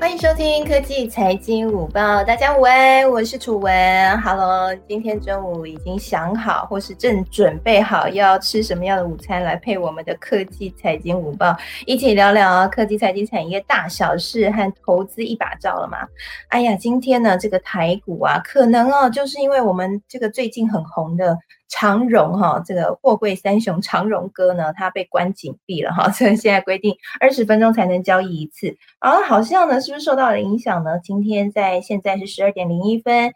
欢迎收听科技财经午报，大家午安，我是楚文。Hello，今天中午已经想好，或是正准备好要吃什么样的午餐来配我们的科技财经午报，一起聊聊科技财经产业大小事和投资一把照了吗？哎呀，今天呢，这个台股啊，可能哦，就是因为我们这个最近很红的。长荣哈，这个货柜三雄长荣哥呢，他被关紧闭了哈，所以现在规定二十分钟才能交易一次。然啊，好像呢，是不是受到了影响呢？今天在现在是十二点零一分。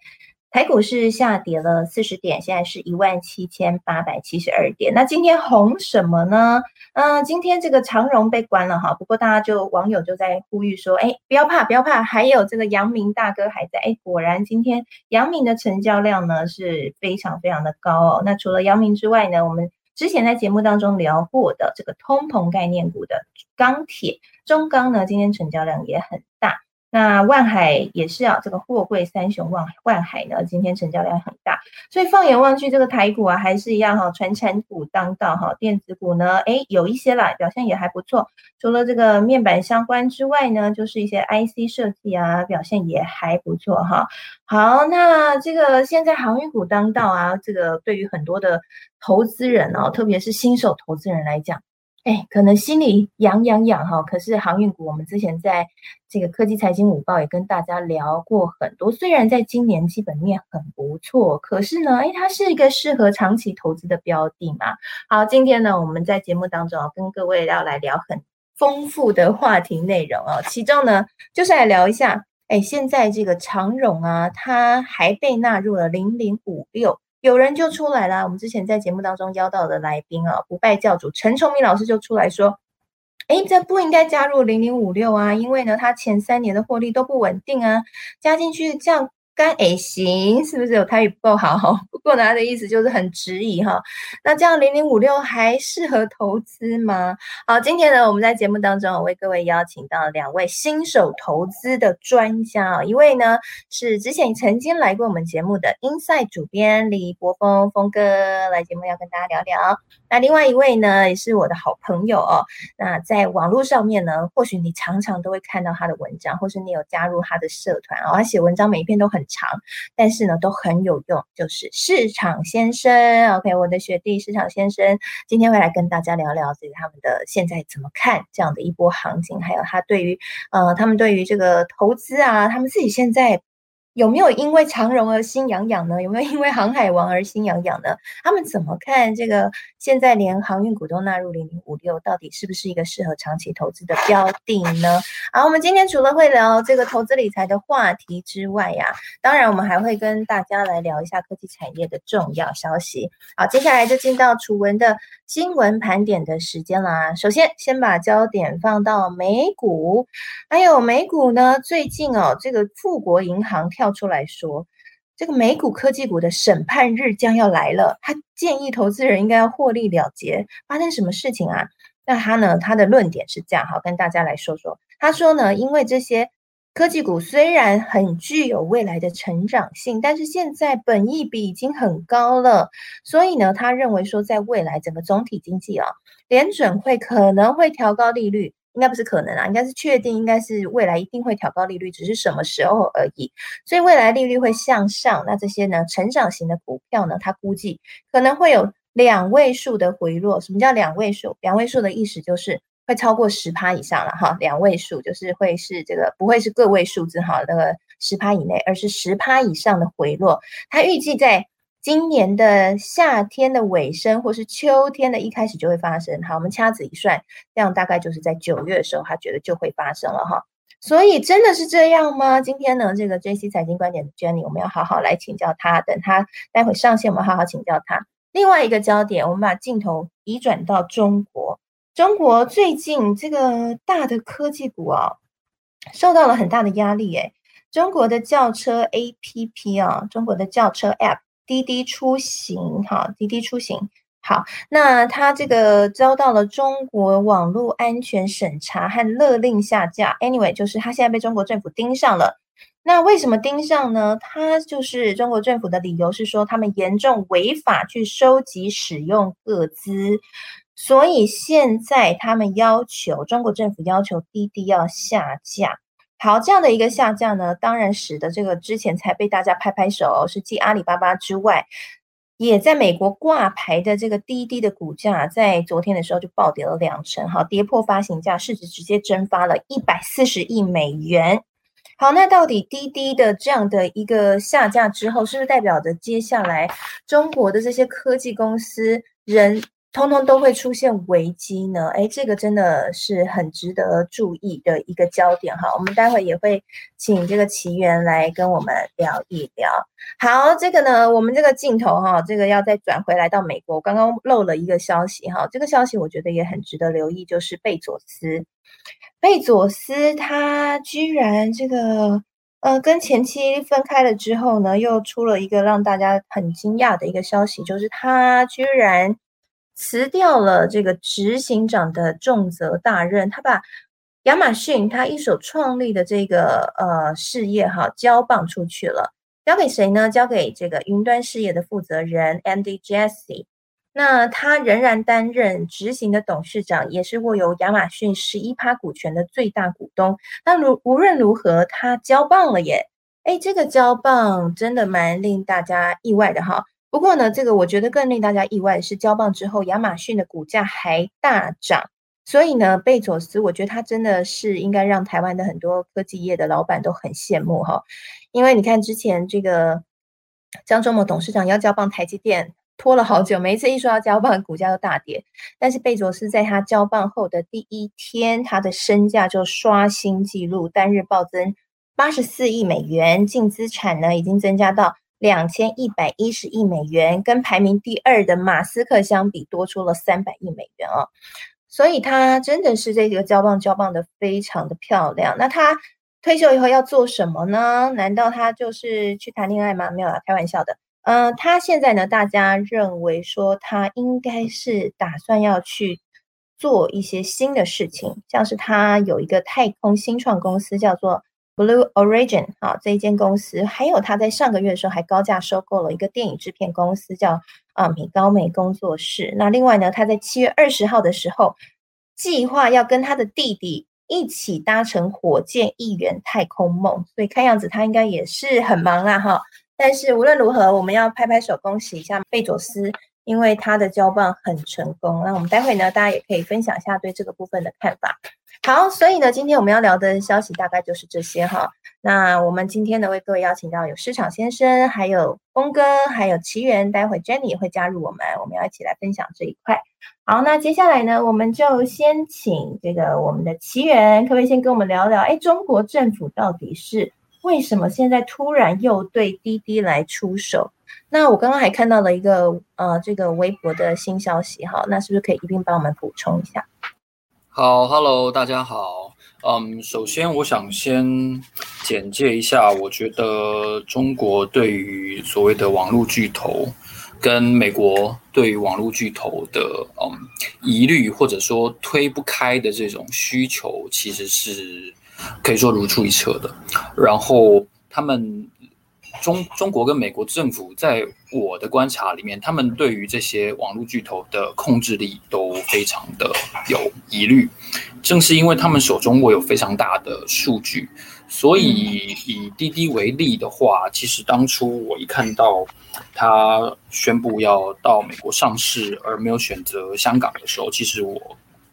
台股是下跌了四十点，现在是一万七千八百七十二点。那今天红什么呢？嗯，今天这个长荣被关了哈，不过大家就网友就在呼吁说，哎，不要怕，不要怕，还有这个阳明大哥还在。哎，果然今天阳明的成交量呢是非常非常的高哦。那除了阳明之外呢，我们之前在节目当中聊过的这个通膨概念股的钢铁中钢呢，今天成交量也很大。那万海也是啊，这个货柜三雄万万海呢，今天成交量很大，所以放眼望去，这个台股啊还是一样哈，传产股当道哈，电子股呢，哎有一些啦，表现也还不错。除了这个面板相关之外呢，就是一些 IC 设计啊，表现也还不错哈。好，那这个现在航运股当道啊，这个对于很多的投资人哦，特别是新手投资人来讲。哎，可能心里痒痒痒哈，可是航运股，我们之前在这个科技财经午报也跟大家聊过很多。虽然在今年基本面很不错，可是呢，哎，它是一个适合长期投资的标的嘛。好，今天呢，我们在节目当中啊跟各位要来聊很丰富的话题内容哦，其中呢，就是来聊一下，哎，现在这个长荣啊，它还被纳入了零零五六。有人就出来了，我们之前在节目当中邀到的来宾啊，不败教主陈崇明老师就出来说，哎，这不应该加入零零五六啊，因为呢，他前三年的获利都不稳定啊，加进去这样。干诶行，是不是有台语不够好？不过呢，他的意思就是很质疑哈。那这样零零五六还适合投资吗？好，今天呢，我们在节目当中我为各位邀请到两位新手投资的专家一位呢是之前曾经来过我们节目的 Inside 主编李博峰峰哥来节目要跟大家聊聊。那另外一位呢也是我的好朋友哦。那在网络上面呢，或许你常常都会看到他的文章，或是你有加入他的社团哦，他写文章每一篇都很。长，但是呢都很有用，就是市场先生，OK，我的学弟市场先生今天会来跟大家聊聊这个他们的现在怎么看这样的一波行情，还有他对于呃他们对于这个投资啊，他们自己现在。有没有因为长荣而心痒痒呢？有没有因为航海王而心痒痒呢？他们怎么看这个？现在连航运股都纳入零零五六，到底是不是一个适合长期投资的标的呢？好，我们今天除了会聊这个投资理财的话题之外呀，当然我们还会跟大家来聊一下科技产业的重要消息。好，接下来就进到楚文的新闻盘点的时间啦。首先，先把焦点放到美股，还有美股呢，最近哦，这个富国银行跳。跳出来说，这个美股科技股的审判日将要来了。他建议投资人应该要获利了结。发生什么事情啊？那他呢？他的论点是这样，好，跟大家来说说。他说呢，因为这些科技股虽然很具有未来的成长性，但是现在本益比已经很高了，所以呢，他认为说，在未来整个总体经济啊，联准会可能会调高利率。应该不是可能啊，应该是确定，应该是未来一定会调高利率，只是什么时候而已。所以未来利率会向上，那这些呢，成长型的股票呢，它估计可能会有两位数的回落。什么叫两位数？两位数的意思就是会超过十趴以上了哈。两位数就是会是这个不会是个位数字哈，那个十趴以内，而是十趴以上的回落。它预计在。今年的夏天的尾声，或是秋天的一开始就会发生。好，我们掐指一算，这样大概就是在九月的时候，他觉得就会发生了哈。所以真的是这样吗？今天呢，这个 J C 财经观点的 Jenny，我们要好好来请教他。等他待会上线，我们好好请教他。另外一个焦点，我们把镜头移转到中国。中国最近这个大的科技股啊，受到了很大的压力。诶中国的轿车 A P P 啊，中国的轿车 App。滴滴出行，哈，滴滴出行，好，那它这个遭到了中国网络安全审查和勒令下架。Anyway，就是它现在被中国政府盯上了。那为什么盯上呢？它就是中国政府的理由是说，他们严重违法去收集使用各资，所以现在他们要求中国政府要求滴滴要下架。好，这样的一个下降呢，当然使得这个之前才被大家拍拍手，是继阿里巴巴之外，也在美国挂牌的这个滴滴的股价，在昨天的时候就暴跌了两成，好，跌破发行价，市值直接蒸发了一百四十亿美元。好，那到底滴滴的这样的一个下架之后，是不是代表着接下来中国的这些科技公司人？通通都会出现危机呢，哎，这个真的是很值得注意的一个焦点哈。我们待会也会请这个奇缘来跟我们聊一聊。好，这个呢，我们这个镜头哈，这个要再转回来到美国，刚刚漏了一个消息哈，这个消息我觉得也很值得留意，就是贝佐斯，贝佐斯他居然这个呃跟前妻分开了之后呢，又出了一个让大家很惊讶的一个消息，就是他居然。辞掉了这个执行长的重责大任，他把亚马逊他一手创立的这个呃事业哈交棒出去了，交给谁呢？交给这个云端事业的负责人 Andy Jassy。那他仍然担任执行的董事长，也是握有亚马逊十一趴股权的最大股东。那如无论如何，他交棒了耶！哎，这个交棒真的蛮令大家意外的哈。不过呢，这个我觉得更令大家意外的是，交棒之后，亚马逊的股价还大涨。所以呢，贝佐斯，我觉得他真的是应该让台湾的很多科技业的老板都很羡慕哈。因为你看之前这个张忠谋董事长要交棒台积电，拖了好久，每一次一说要交棒，股价都大跌。但是贝佐斯在他交棒后的第一天，他的身价就刷新纪录，单日暴增八十四亿美元，净资产呢已经增加到。两千一百一十亿美元，跟排名第二的马斯克相比，多出了三百亿美元哦。所以他真的是这个交棒交棒的非常的漂亮。那他退休以后要做什么呢？难道他就是去谈恋爱吗？没有啦，开玩笑的。嗯，他现在呢，大家认为说他应该是打算要去做一些新的事情，像是他有一个太空新创公司，叫做。Blue Origin 啊，这一间公司，还有他在上个月的时候还高价收购了一个电影制片公司，叫啊米高梅工作室。那另外呢，他在七月二十号的时候，计划要跟他的弟弟一起搭乘火箭一圆太空梦。所以看样子他应该也是很忙啊哈。但是无论如何，我们要拍拍手恭喜一下贝佐斯，因为他的交棒很成功。那我们待会呢，大家也可以分享一下对这个部分的看法。好，所以呢，今天我们要聊的消息大概就是这些哈。那我们今天呢，为各位邀请到有市场先生，还有峰哥，还有奇缘，待会 Jenny 也会加入我们，我们要一起来分享这一块。好，那接下来呢，我们就先请这个我们的奇缘，可不可以先跟我们聊聊？哎，中国政府到底是为什么现在突然又对滴滴来出手？那我刚刚还看到了一个呃，这个微博的新消息哈，那是不是可以一并帮我们补充一下？好，Hello，大家好。嗯，首先我想先简介一下，我觉得中国对于所谓的网络巨头，跟美国对于网络巨头的嗯疑虑，或者说推不开的这种需求，其实是可以说如出一辙的。然后他们。中中国跟美国政府，在我的观察里面，他们对于这些网络巨头的控制力都非常的有疑虑。正是因为他们手中握有非常大的数据，所以以滴滴为例的话，其实当初我一看到他宣布要到美国上市，而没有选择香港的时候，其实我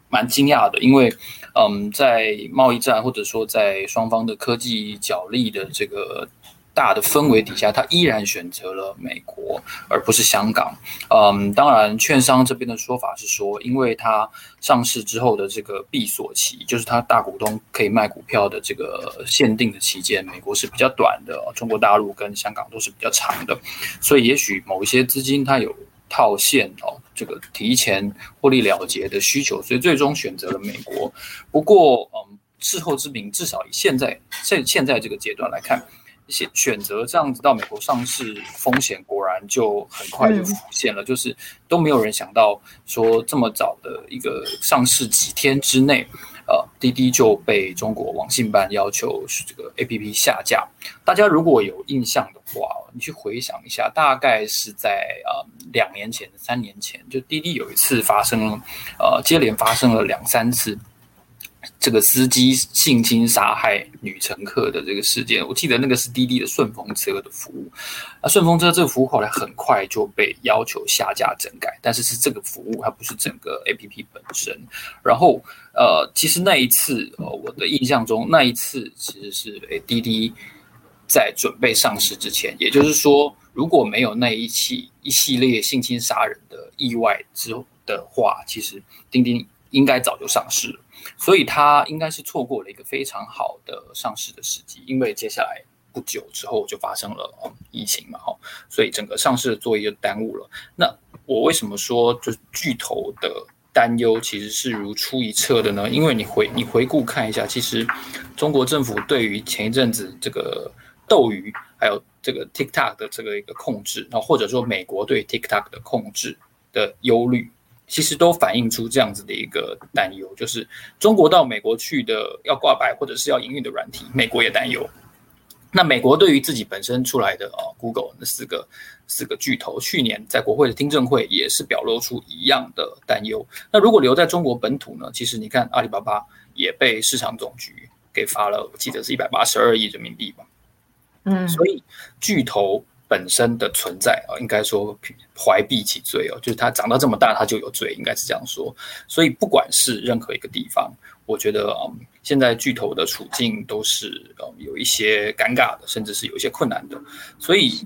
蛮惊讶的，因为嗯，在贸易战或者说在双方的科技角力的这个。大的氛围底下，他依然选择了美国，而不是香港。嗯，当然，券商这边的说法是说，因为它上市之后的这个闭锁期，就是它大股东可以卖股票的这个限定的期间，美国是比较短的，中国大陆跟香港都是比较长的，所以也许某一些资金它有套现哦，这个提前获利了结的需求，所以最终选择了美国。不过，嗯，事后之明，至少以现在现现在这个阶段来看。选选择这样子到美国上市，风险果然就很快就浮现了。就是都没有人想到说这么早的一个上市几天之内，呃，滴滴就被中国网信办要求这个 A P P 下架。大家如果有印象的话，你去回想一下，大概是在呃两年前、三年前，就滴滴有一次发生了，呃，接连发生了两三次。这个司机性侵杀害女乘客的这个事件，我记得那个是滴滴的顺风车的服务，啊，顺风车这个服务后来很快就被要求下架整改，但是是这个服务，它不是整个 A P P 本身。然后，呃，其实那一次，呃，我的印象中，那一次其实是诶滴滴在准备上市之前，也就是说，如果没有那一起一系列性侵杀人的意外之的话，其实钉钉应该早就上市了。所以它应该是错过了一个非常好的上市的时机，因为接下来不久之后就发生了疫情嘛，哈，所以整个上市的作业就耽误了。那我为什么说就是巨头的担忧其实是如出一辙的呢？因为你回你回顾看一下，其实中国政府对于前一阵子这个斗鱼还有这个 TikTok 的这个一个控制，然后或者说美国对 TikTok 的控制的忧虑。其实都反映出这样子的一个担忧，就是中国到美国去的要挂牌或者是要营运的软体，美国也担忧。那美国对于自己本身出来的啊，Google 那四个四个巨头，去年在国会的听证会也是表露出一样的担忧。那如果留在中国本土呢？其实你看阿里巴巴也被市场总局给罚了，我记得是一百八十二亿人民币吧。嗯，所以巨头。本身的存在啊，应该说怀璧其罪哦，就是他长到这么大，他就有罪，应该是这样说。所以不管是任何一个地方，我觉得啊，现在巨头的处境都是呃有一些尴尬的，甚至是有一些困难的。所以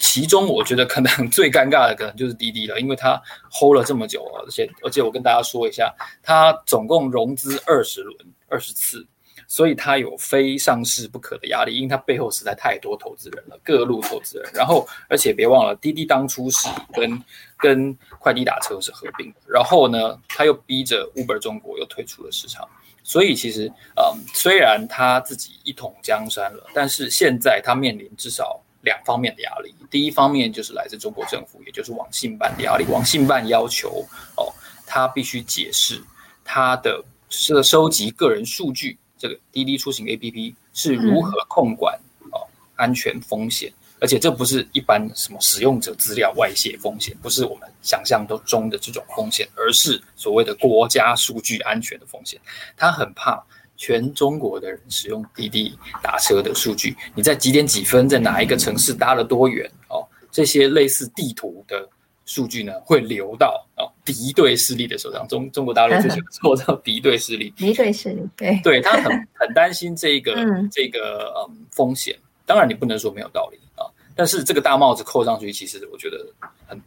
其中我觉得可能最尴尬的可能就是滴滴了，因为它 hold 了这么久啊，而且而且我跟大家说一下，它总共融资二十轮二十次。所以它有非上市不可的压力，因为它背后实在太多投资人了，各路投资人。然后，而且别忘了，滴滴当初是跟跟快递打车是合并的，然后呢，他又逼着 Uber 中国又退出了市场。所以其实，嗯，虽然他自己一统江山了，但是现在他面临至少两方面的压力。第一方面就是来自中国政府，也就是网信办的压力。网信办要求哦，他必须解释他的是收集个人数据。这个滴滴出行 A P P 是如何控管哦安全风险？而且这不是一般什么使用者资料外泄风险，不是我们想象都中的这种风险，而是所谓的国家数据安全的风险。他很怕全中国的人使用滴滴打车的数据，你在几点几分在哪一个城市搭了多远哦？这些类似地图的。数据呢会流到哦敌对势力的手上，中中国大陆就是做到敌对势力，敌对势力对，对他很很担心这个这个嗯风险。当然你不能说没有道理啊，但是这个大帽子扣上去，其实我觉得很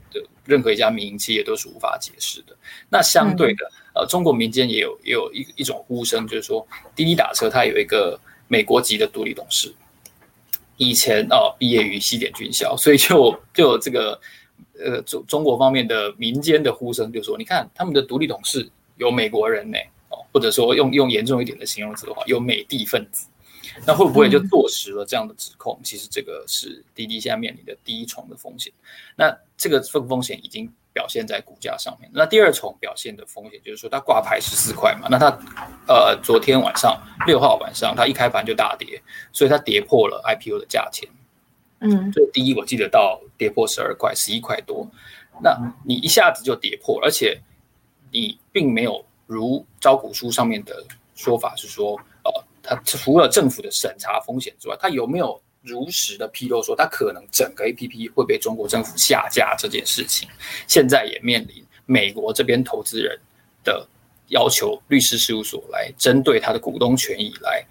任何一家民营企业都是无法解释的。那相对的，呃，中国民间也有也有一一种呼声，就是说滴滴打车它有一个美国籍的独立董事，以前哦毕业于西点军校，所以就就有这个。呃，中中国方面的民间的呼声就说，你看他们的独立董事有美国人呢，哦，或者说用用严重一点的形容词的话，有美帝分子，那会不会就坐实了这样的指控？其实这个是滴滴现在面临的第一重的风险。那这个风风险已经表现在股价上面。那第二重表现的风险就是说，它挂牌十四块嘛，那它呃昨天晚上六号晚上它一开盘就大跌，所以它跌破了 IPO 的价钱。嗯，最低我记得到跌破十二块、十一块多，那你一下子就跌破，而且你并没有如招股书上面的说法是说，呃，它除了政府的审查风险之外，它有没有如实的披露说它可能整个 A P P 会被中国政府下架这件事情？现在也面临美国这边投资人的要求，律师事务所来针对他的股东权益来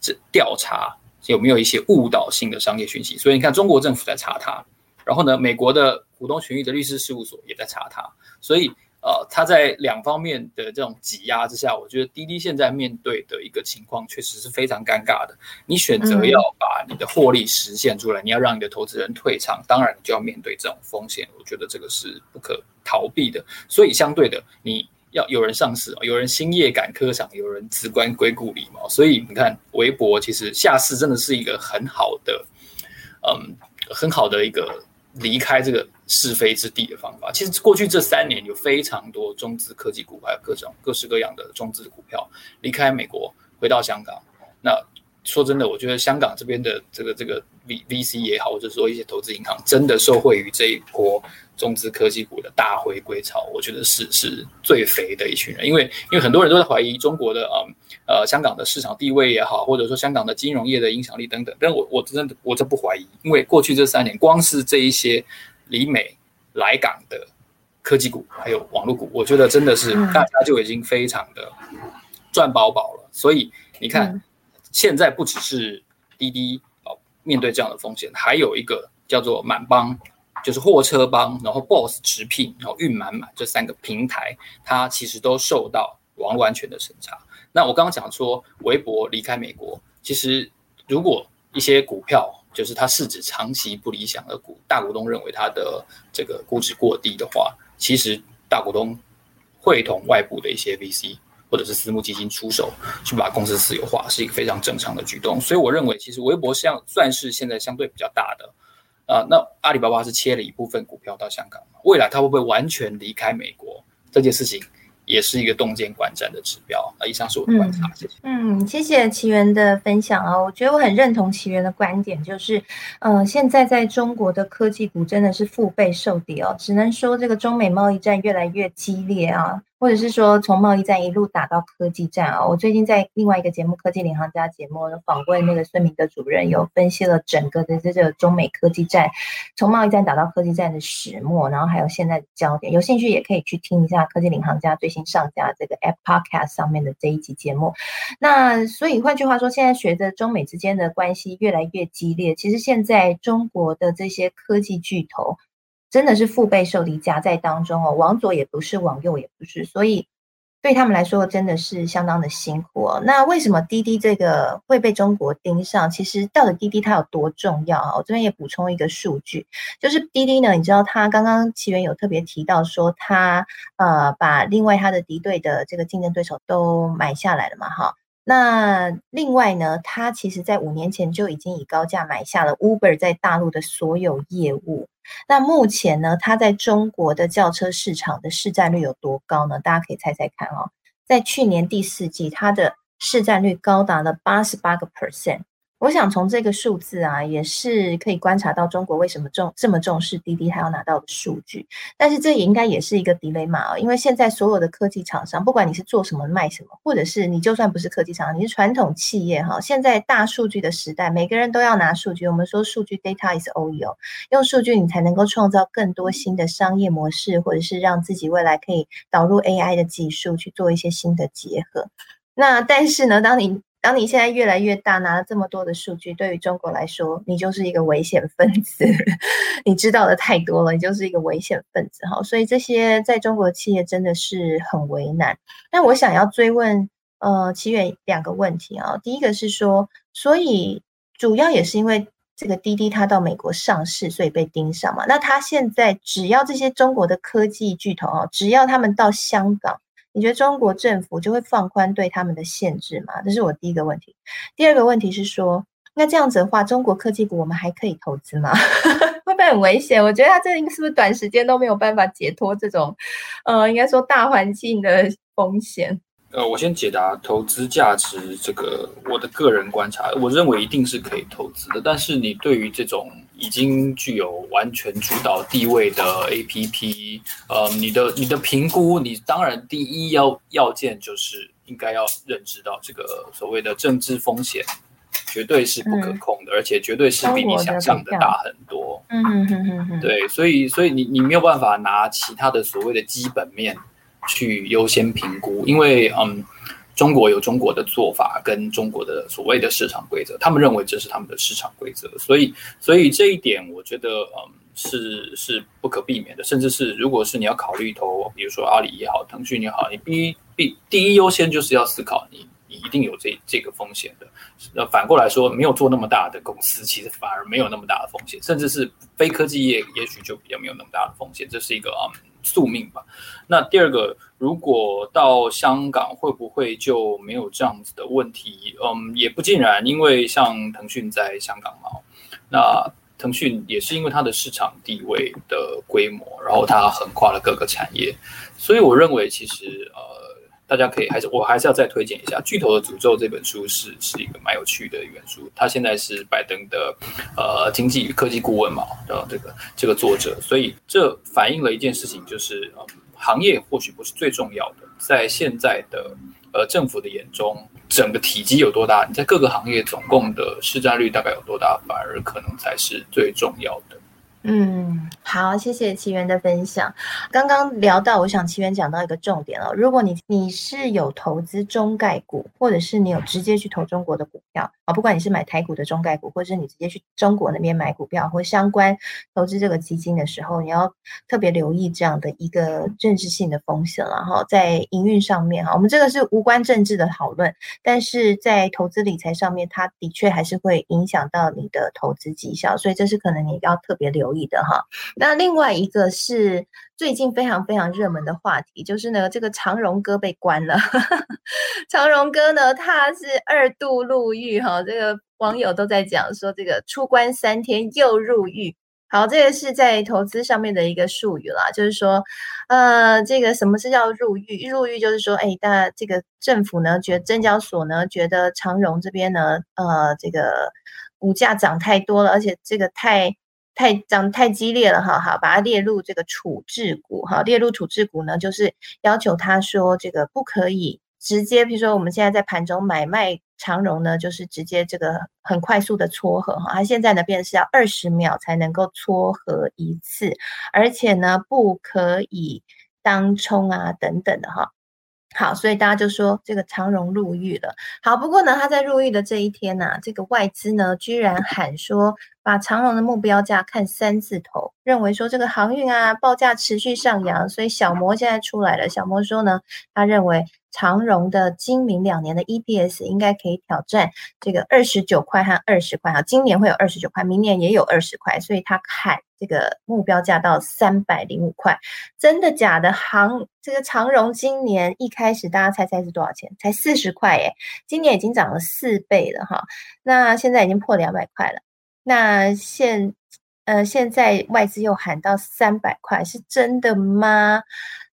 这调查。有没有一些误导性的商业讯息？所以你看，中国政府在查他，然后呢，美国的股东权益的律师事务所也在查他。所以，呃，他在两方面的这种挤压之下，我觉得滴滴现在面对的一个情况确实是非常尴尬的。你选择要把你的获利实现出来，你要让你的投资人退场，当然你就要面对这种风险。我觉得这个是不可逃避的。所以，相对的，你。要有人上市有人兴业赶科场，有人辞官归故里嘛。所以你看，微博其实下市真的是一个很好的，嗯，很好的一个离开这个是非之地的方法。其实过去这三年有非常多中资科技股，还有各种各式各样的中资股票离开美国，回到香港。那说真的，我觉得香港这边的这个这个 V V C 也好，或者说一些投资银行，真的受惠于这一波中资科技股的大回归潮，我觉得是是最肥的一群人。因为因为很多人都在怀疑中国的啊呃香港的市场地位也好，或者说香港的金融业的影响力等等。但我我真的我这不怀疑，因为过去这三年，光是这一些离美来港的科技股还有网络股，我觉得真的是大家就已经非常的赚饱饱了。所以你看。现在不只是滴滴哦，面对这样的风险，还有一个叫做满帮，就是货车帮，然后 Boss 直聘，然后运满满这三个平台，它其实都受到网络安全的审查。那我刚刚讲说，微博离开美国，其实如果一些股票就是它市值长期不理想的股，大股东认为它的这个估值过低的话，其实大股东会同外部的一些 VC。或者是私募基金出手去把公司私有化，是一个非常正常的举动。所以我认为，其实微博像算是现在相对比较大的啊。那阿里巴巴是切了一部分股票到香港未来它会不会完全离开美国？这件事情。也是一个洞见观战的指标啊！以上是我的观察，谢谢。嗯，谢谢奇源的分享啊！我觉得我很认同奇源的观点，就是，呃，现在在中国的科技股真的是腹背受敌哦，只能说这个中美贸易战越来越激烈啊。或者是说，从贸易战一路打到科技战啊！我最近在另外一个节目《科技领航家》节目访问那个孙明德主任，有分析了整个的这个中美科技战，从贸易战打到科技战的始末，然后还有现在的焦点。有兴趣也可以去听一下《科技领航家》最新上架这个 App Podcast 上面的这一集节目。那所以换句话说，现在随着中美之间的关系越来越激烈，其实现在中国的这些科技巨头。真的是腹背受敌夹在当中哦，往左也不是，往右也不是，所以对他们来说真的是相当的辛苦哦。那为什么滴滴这个会被中国盯上？其实到底滴滴它有多重要啊？我这边也补充一个数据，就是滴滴呢，你知道它刚刚奇源有特别提到说，它呃把另外它的敌对的这个竞争对手都买下来了嘛，哈。那另外呢，它其实在五年前就已经以高价买下了 Uber 在大陆的所有业务。那目前呢，它在中国的轿车市场的市占率有多高呢？大家可以猜猜看哦。在去年第四季，它的市占率高达了八十八个 percent。我想从这个数字啊，也是可以观察到中国为什么重这么重视滴滴它要拿到的数据。但是这也应该也是一个敌雷马啊，因为现在所有的科技厂商，不管你是做什么卖什么，或者是你就算不是科技厂商，你是传统企业哈，现在大数据的时代，每个人都要拿数据。我们说数据 data is all，用数据你才能够创造更多新的商业模式，或者是让自己未来可以导入 AI 的技术去做一些新的结合。那但是呢，当你当你现在越来越大，拿了这么多的数据，对于中国来说，你就是一个危险分子。你知道的太多了，你就是一个危险分子哈。所以这些在中国的企业真的是很为难。但我想要追问，呃，奇远两个问题啊。第一个是说，所以主要也是因为这个滴滴它到美国上市，所以被盯上嘛。那它现在只要这些中国的科技巨头啊，只要他们到香港。你觉得中国政府就会放宽对他们的限制吗？这是我第一个问题。第二个问题是说，那这样子的话，中国科技股我们还可以投资吗？会不会很危险？我觉得它这是不是短时间都没有办法解脱这种，呃，应该说大环境的风险？呃，我先解答投资价值这个，我的个人观察，我认为一定是可以投资的。但是你对于这种已经具有完全主导地位的 A P P，呃，你的你的评估，你当然第一要要件就是应该要认知到这个所谓的政治风险，绝对是不可控的，而且绝对是比你想象的大很多。嗯嗯嗯嗯，对，所以所以你你没有办法拿其他的所谓的基本面。去优先评估，因为嗯，中国有中国的做法跟中国的所谓的市场规则，他们认为这是他们的市场规则，所以所以这一点我觉得嗯是是不可避免的，甚至是如果是你要考虑投，比如说阿里也好，腾讯也好，你必必第一优先就是要思考你你一定有这这个风险的。那反过来说，没有做那么大的公司，其实反而没有那么大的风险，甚至是非科技业，也许就比较没有那么大的风险，这是一个啊。宿命吧。那第二个，如果到香港，会不会就没有这样子的问题？嗯，也不尽然，因为像腾讯在香港嘛，那腾讯也是因为它的市场地位的规模，然后它横跨了各个产业，所以我认为其实呃，大家可以还是我还是要再推荐一下《巨头的诅咒》这本书是是一个蛮有趣的一本书。他现在是拜登的呃经济与科技顾问嘛的这个这个作者，所以这反映了一件事情，就是行业或许不是最重要的，在现在的呃政府的眼中，整个体积有多大，你在各个行业总共的市占率大概有多大，反而可能才是最重要的。嗯，好，谢谢奇缘的分享。刚刚聊到，我想奇缘讲到一个重点了。如果你你是有投资中概股，或者是你有直接去投中国的股票啊，不管你是买台股的中概股，或者是你直接去中国那边买股票或相关投资这个基金的时候，你要特别留意这样的一个政治性的风险了哈。在营运上面哈，我们这个是无关政治的讨论，但是在投资理财上面，它的确还是会影响到你的投资绩效，所以这是可能你要特别留。意的哈，那另外一个是最近非常非常热门的话题，就是呢，这个长荣哥被关了。长荣哥呢，他是二度入狱哈，这个网友都在讲说，这个出关三天又入狱。好，这个是在投资上面的一个术语啦，就是说，呃，这个什么是叫入狱？入狱就是说，哎，大这个政府呢，觉得证交所呢，觉得长荣这边呢，呃，这个股价涨太多了，而且这个太。太涨太激烈了哈，好，把它列入这个处置股哈，列入处置股呢，就是要求他说这个不可以直接，比如说我们现在在盘中买卖长荣呢，就是直接这个很快速的撮合哈，它现在呢变是要二十秒才能够撮合一次，而且呢不可以当冲啊等等的哈。好，所以大家就说这个长荣入狱了。好，不过呢，他在入狱的这一天呢，这个外资呢居然喊说，把长荣的目标价看三字头，认为说这个航运啊报价持续上扬，所以小摩现在出来了。小摩说呢，他认为长荣的今明两年的 EPS 应该可以挑战这个二十九块和二十块哈，今年会有二十九块，明年也有二十块，所以他喊。这个目标价到三百零五块，真的假的？行这个长荣今年一开始，大家猜猜是多少钱？才四十块耶，今年已经涨了四倍了哈。那现在已经破两百块了。那现呃现在外资又喊到三百块，是真的吗？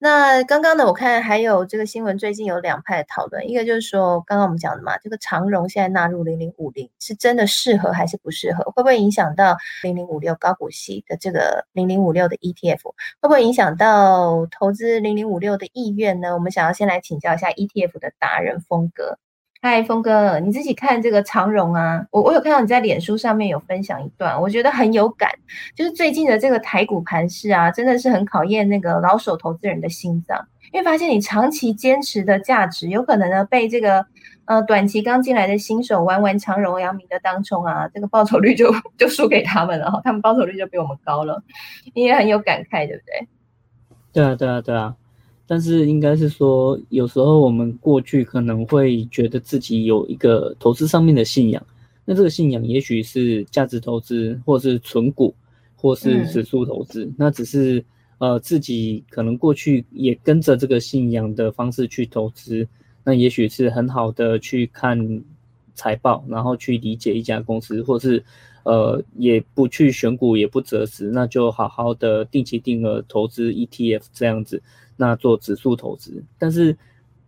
那刚刚呢？我看还有这个新闻，最近有两派讨论。一个就是说，刚刚我们讲的嘛，这个长荣现在纳入零零五零，是真的适合还是不适合？会不会影响到零零五六高股息的这个零零五六的 ETF？会不会影响到投资零零五六的意愿呢？我们想要先来请教一下 ETF 的达人风格。嗨，峰哥，你自己看这个长荣啊，我我有看到你在脸书上面有分享一段，我觉得很有感。就是最近的这个台股盘势啊，真的是很考验那个老手投资人的心脏，因为发现你长期坚持的价值，有可能呢被这个呃短期刚进来的新手玩玩长荣、阳明的当冲啊，这个报酬率就就输给他们了哈，他们报酬率就比我们高了，你也很有感慨，对不对？对啊，对啊，对啊。但是应该是说，有时候我们过去可能会觉得自己有一个投资上面的信仰，那这个信仰也许是价值投资，或是存股，或是指数投资。那只是呃自己可能过去也跟着这个信仰的方式去投资，那也许是很好的去看财报，然后去理解一家公司，或是呃也不去选股，也不择时，那就好好的定期定额投资 ETF 这样子。那做指数投资，但是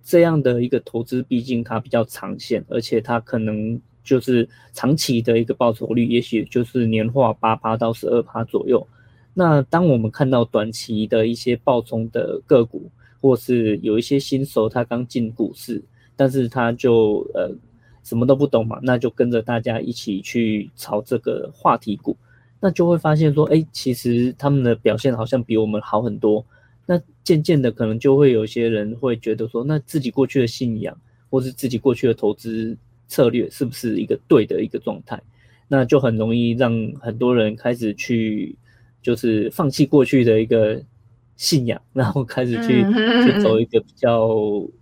这样的一个投资，毕竟它比较长线，而且它可能就是长期的一个报酬率，也许就是年化八趴到十二趴左右。那当我们看到短期的一些暴冲的个股，或是有一些新手他刚进股市，但是他就呃什么都不懂嘛，那就跟着大家一起去炒这个话题股，那就会发现说，哎，其实他们的表现好像比我们好很多。那渐渐的，可能就会有些人会觉得说，那自己过去的信仰，或是自己过去的投资策略，是不是一个对的一个状态？那就很容易让很多人开始去，就是放弃过去的一个信仰，然后开始去去走一个比较，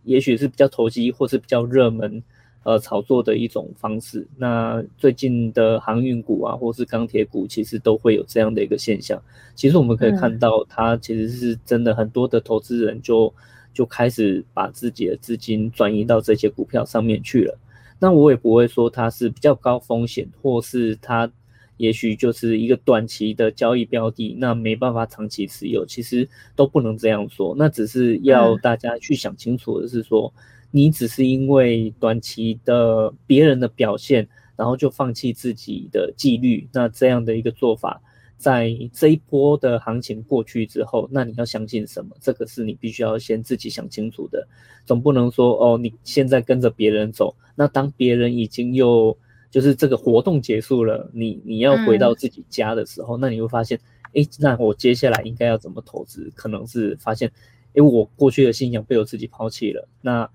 也许是比较投机，或是比较热门。呃，炒作的一种方式。那最近的航运股啊，或是钢铁股，其实都会有这样的一个现象。其实我们可以看到，它其实是真的很多的投资人就就开始把自己的资金转移到这些股票上面去了。那我也不会说它是比较高风险，或是它也许就是一个短期的交易标的，那没办法长期持有，其实都不能这样说。那只是要大家去想清楚的是说，你只是因为短期的别人的表现，然后就放弃自己的纪律，那这样的一个做法。在这一波的行情过去之后，那你要相信什么？这个是你必须要先自己想清楚的。总不能说哦，你现在跟着别人走，那当别人已经又就是这个活动结束了，你你要回到自己家的时候，那你会发现，哎，那我接下来应该要怎么投资？可能是发现，哎，我过去的信仰被我自己抛弃了。那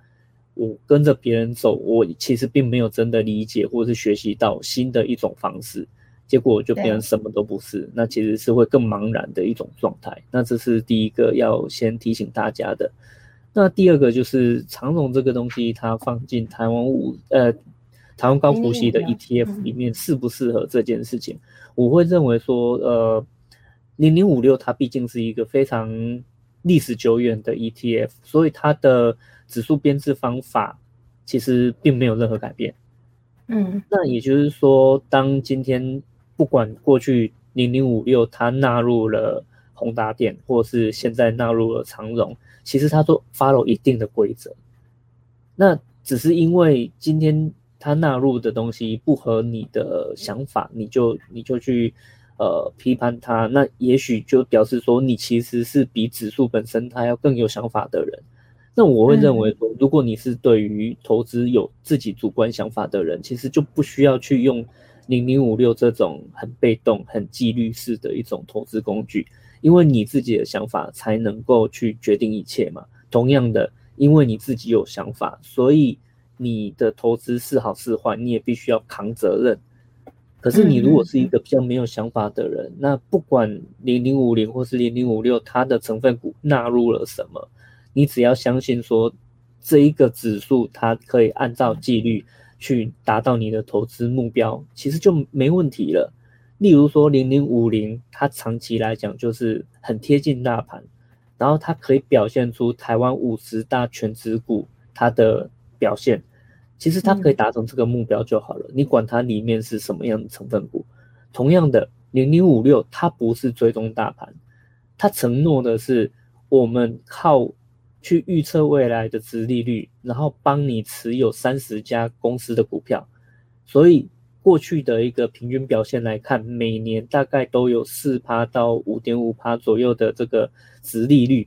我跟着别人走，我其实并没有真的理解或者是学习到新的一种方式。结果就变成什么都不是，那其实是会更茫然的一种状态。那这是第一个要先提醒大家的。那第二个就是长荣这个东西，它放进台湾五呃台湾高股息的 ETF 里面适不适合这件事情？我会认为说，呃，零零五六它毕竟是一个非常历史久远的 ETF，所以它的指数编制方法其实并没有任何改变。嗯，那也就是说，当今天。不管过去零零五六它纳入了宏达电，或是现在纳入了长荣，其实它都 follow 一定的规则。那只是因为今天它纳入的东西不合你的想法，你就你就去呃批判它，那也许就表示说你其实是比指数本身它要更有想法的人。那我会认为说，如果你是对于投资有自己主观想法的人，其实就不需要去用。零零五六这种很被动、很纪律式的一种投资工具，因为你自己的想法才能够去决定一切嘛。同样的，因为你自己有想法，所以你的投资是好是坏，你也必须要扛责任。可是你如果是一个比较没有想法的人，那不管零零五零或是零零五六，它的成分股纳入了什么，你只要相信说这一个指数它可以按照纪律。去达到你的投资目标，其实就没问题了。例如说零零五零，它长期来讲就是很贴近大盘，然后它可以表现出台湾五十大全指股它的表现，其实它可以达成这个目标就好了。你管它里面是什么样的成分股。同样的，零零五六它不是追踪大盘，它承诺的是我们靠。去预测未来的值利率，然后帮你持有三十家公司的股票，所以过去的一个平均表现来看，每年大概都有四趴到五点五趴左右的这个值利率。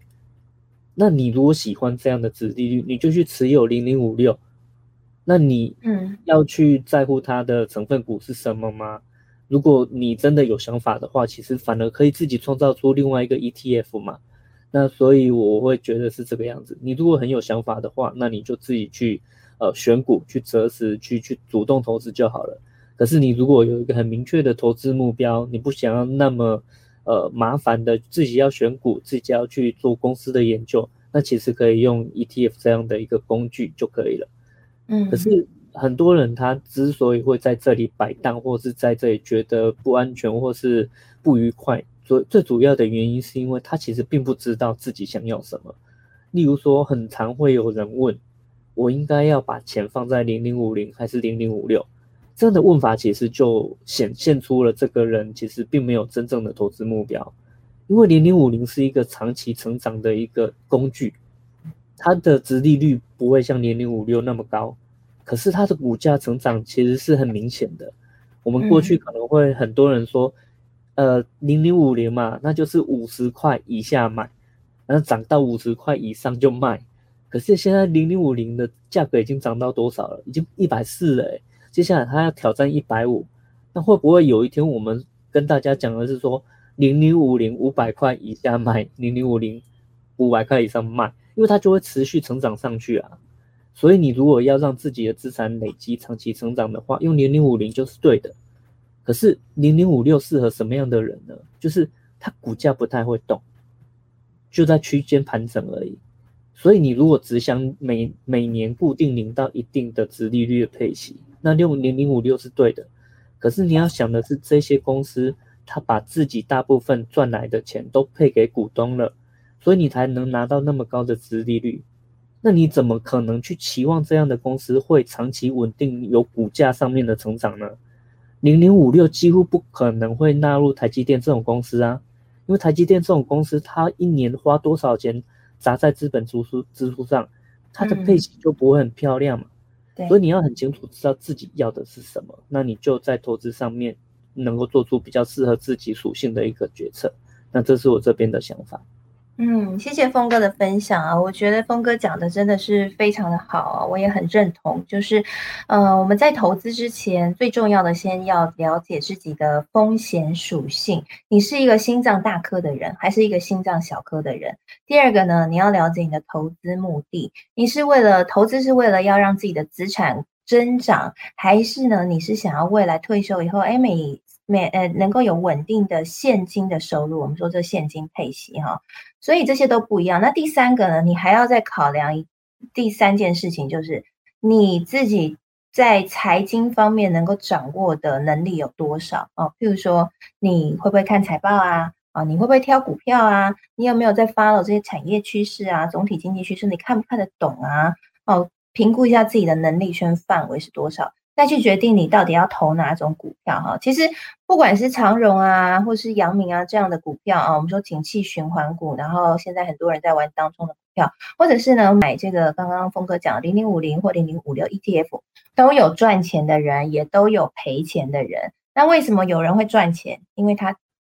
那你如果喜欢这样的值利率，你就去持有零零五六。那你嗯要去在乎它的成分股是什么吗？如果你真的有想法的话，其实反而可以自己创造出另外一个 ETF 嘛。那所以我会觉得是这个样子。你如果很有想法的话，那你就自己去呃选股、去择时、去去主动投资就好了。可是你如果有一个很明确的投资目标，你不想要那么呃麻烦的自己要选股、自己要去做公司的研究，那其实可以用 ETF 这样的一个工具就可以了。嗯。可是很多人他之所以会在这里摆荡，或是在这里觉得不安全或是不愉快。最最主要的原因是因为他其实并不知道自己想要什么。例如说，很常会有人问我应该要把钱放在零零五零还是零零五六？这样的问法其实就显现出了这个人其实并没有真正的投资目标。因为零零五零是一个长期成长的一个工具，它的值利率不会像零零五六那么高，可是它的股价成长其实是很明显的。我们过去可能会很多人说。呃，零零五零嘛，那就是五十块以下买，然后涨到五十块以上就卖。可是现在零零五零的价格已经涨到多少了？已经一百四了。接下来它要挑战一百五，那会不会有一天我们跟大家讲的是说零零五零五百块以下买，零零五零五百块以上卖？因为它就会持续成长上去啊。所以你如果要让自己的资产累积长期成长的话，用零零五零就是对的。可是零零五六适合什么样的人呢？就是它股价不太会动，就在区间盘整而已。所以你如果只想每每年固定领到一定的值利率的配息，那用零零五六是对的。可是你要想的是，这些公司它把自己大部分赚来的钱都配给股东了，所以你才能拿到那么高的值利率。那你怎么可能去期望这样的公司会长期稳定有股价上面的成长呢？零零五六几乎不可能会纳入台积电这种公司啊，因为台积电这种公司，它一年花多少钱砸在资本支出支出上，它的配息就不会很漂亮嘛。所以你要很清楚知道自己要的是什么，那你就在投资上面能够做出比较适合自己属性的一个决策。那这是我这边的想法。嗯，谢谢峰哥的分享啊，我觉得峰哥讲的真的是非常的好啊，我也很认同。就是，呃，我们在投资之前，最重要的先要了解自己的风险属性。你是一个心脏大颗的人，还是一个心脏小颗的人？第二个呢，你要了解你的投资目的，你是为了投资是为了要让自己的资产增长，还是呢，你是想要未来退休以后，哎，每每呃能够有稳定的现金的收入？我们说这现金配息哈。所以这些都不一样。那第三个呢？你还要再考量第三件事情，就是你自己在财经方面能够掌握的能力有多少哦？譬如说，你会不会看财报啊？啊，你会不会挑股票啊？你有没有在 follow 这些产业趋势啊？总体经济趋势你看不看得懂啊？哦，评估一下自己的能力圈范围是多少。再去决定你到底要投哪种股票哈，其实不管是长荣啊，或是阳明啊这样的股票啊，我们说景气循环股，然后现在很多人在玩当中的股票，或者是呢买这个刚刚峰哥讲零零五零或零零五六 ETF，都有赚钱的人，也都有赔钱的人。那为什么有人会赚钱？因为他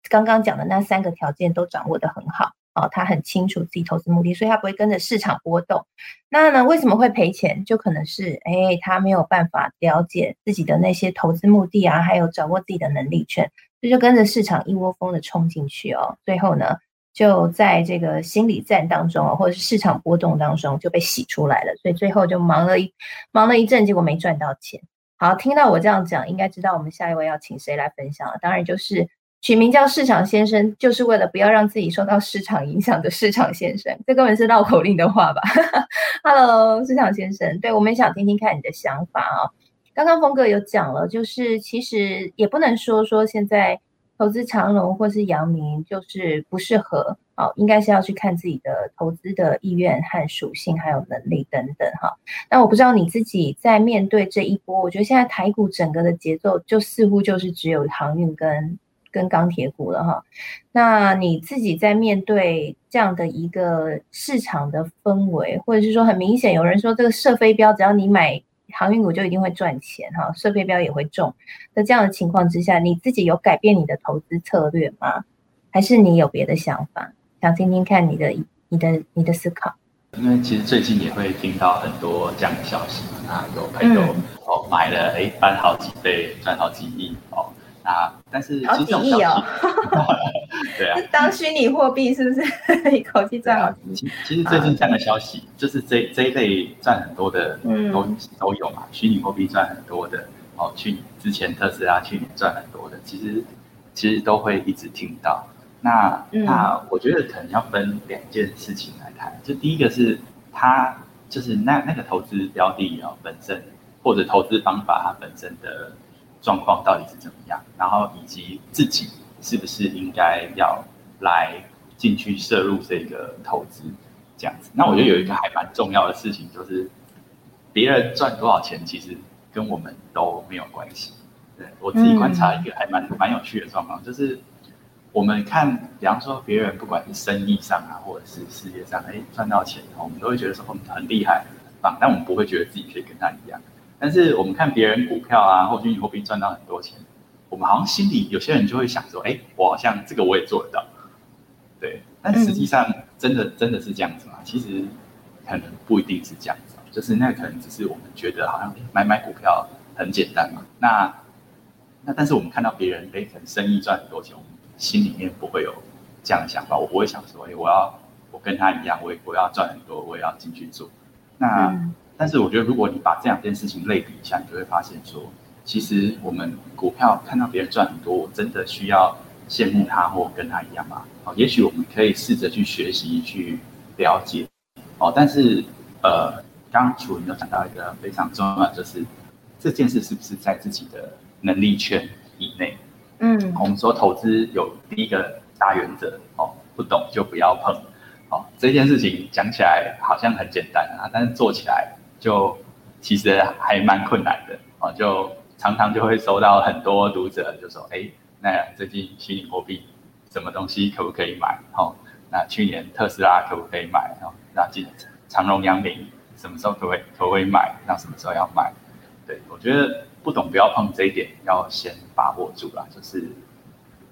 刚刚讲的那三个条件都掌握的很好。哦，他很清楚自己投资目的，所以他不会跟着市场波动。那呢，为什么会赔钱？就可能是，哎，他没有办法了解自己的那些投资目的啊，还有掌握自己的能力圈，这就跟着市场一窝蜂的冲进去哦。最后呢，就在这个心理战当中，或者是市场波动当中就被洗出来了。所以最后就忙了一忙了一阵，结果没赚到钱。好，听到我这样讲，应该知道我们下一位要请谁来分享了。当然就是。取名叫市场先生，就是为了不要让自己受到市场影响的市场先生，这根本是绕口令的话吧？Hello，市场先生，对我们想听听看你的想法啊。刚刚峰哥有讲了，就是其实也不能说说现在投资长荣或是阳明就是不适合哦，应该是要去看自己的投资的意愿和属性，还有能力等等哈。那我不知道你自己在面对这一波，我觉得现在台股整个的节奏就似乎就是只有航运跟。跟钢铁股了哈，那你自己在面对这样的一个市场的氛围，或者是说很明显有人说这个射飞镖，只要你买航运股就一定会赚钱哈，射飞镖也会中。那这样的情况之下，你自己有改变你的投资策略吗？还是你有别的想法？想听听看你的、你的、你的思考。因为其实最近也会听到很多这样的消息啊，有朋友哦买了，哎翻好几倍，赚好几亿哦。啊！但是好几亿哦，对啊，当虚拟货币是不是 一口气赚好几亿？其实最近这样的消息，就是这这一类赚很多的都都有嘛，虚拟货币赚很多的哦。去之前特斯拉去年赚很多的，其实其实都会一直听到。那那我觉得可能要分两件事情来谈，就第一个是它就是那那个投资标的哦本身，或者投资方法它本身的。状况到底是怎么样？然后以及自己是不是应该要来进去摄入这个投资这样子？那我觉得有一个还蛮重要的事情，就是别人赚多少钱，其实跟我们都没有关系。对我自己观察一个还蛮蛮有趣的状况，就是我们看，比方说别人不管是生意上啊，或者是事业上，哎赚到钱，我们都会觉得说很很厉害、很棒，但我们不会觉得自己可以跟他一样。但是我们看别人股票啊，或虚拟货币赚到很多钱，我们好像心里有些人就会想说：，哎，我好像这个我也做得到，对。但实际上，真的真的是这样子吗？其实可能不一定是这样子，就是那可能只是我们觉得好像买买股票很简单嘛。那那但是我们看到别人哎，可能生意赚很多钱，我们心里面不会有这样的想法。我不会想说：，哎，我要我跟他一样，我我要赚很多，我也要进去做。那。但是我觉得，如果你把这两件事情类比一下，你就会发现说，其实我们股票看到别人赚很多，我真的需要羡慕他或跟他一样吗？哦，也许我们可以试着去学习、去了解。哦，但是呃，刚刚楚文有讲到一个非常重要，就是这件事是不是在自己的能力圈以内？嗯，我们说投资有第一个大原则，哦，不懂就不要碰。哦，这件事情讲起来好像很简单啊，但是做起来。就其实还蛮困难的哦，就常常就会收到很多读者就说，哎，那最近虚拟货币什么东西可不可以买？哦，那去年特斯拉可不可以买？哦，那今长荣、阳明什么时候可会可会买？那什么时候要卖？对我觉得不懂不要碰这一点，要先把握住啦。就是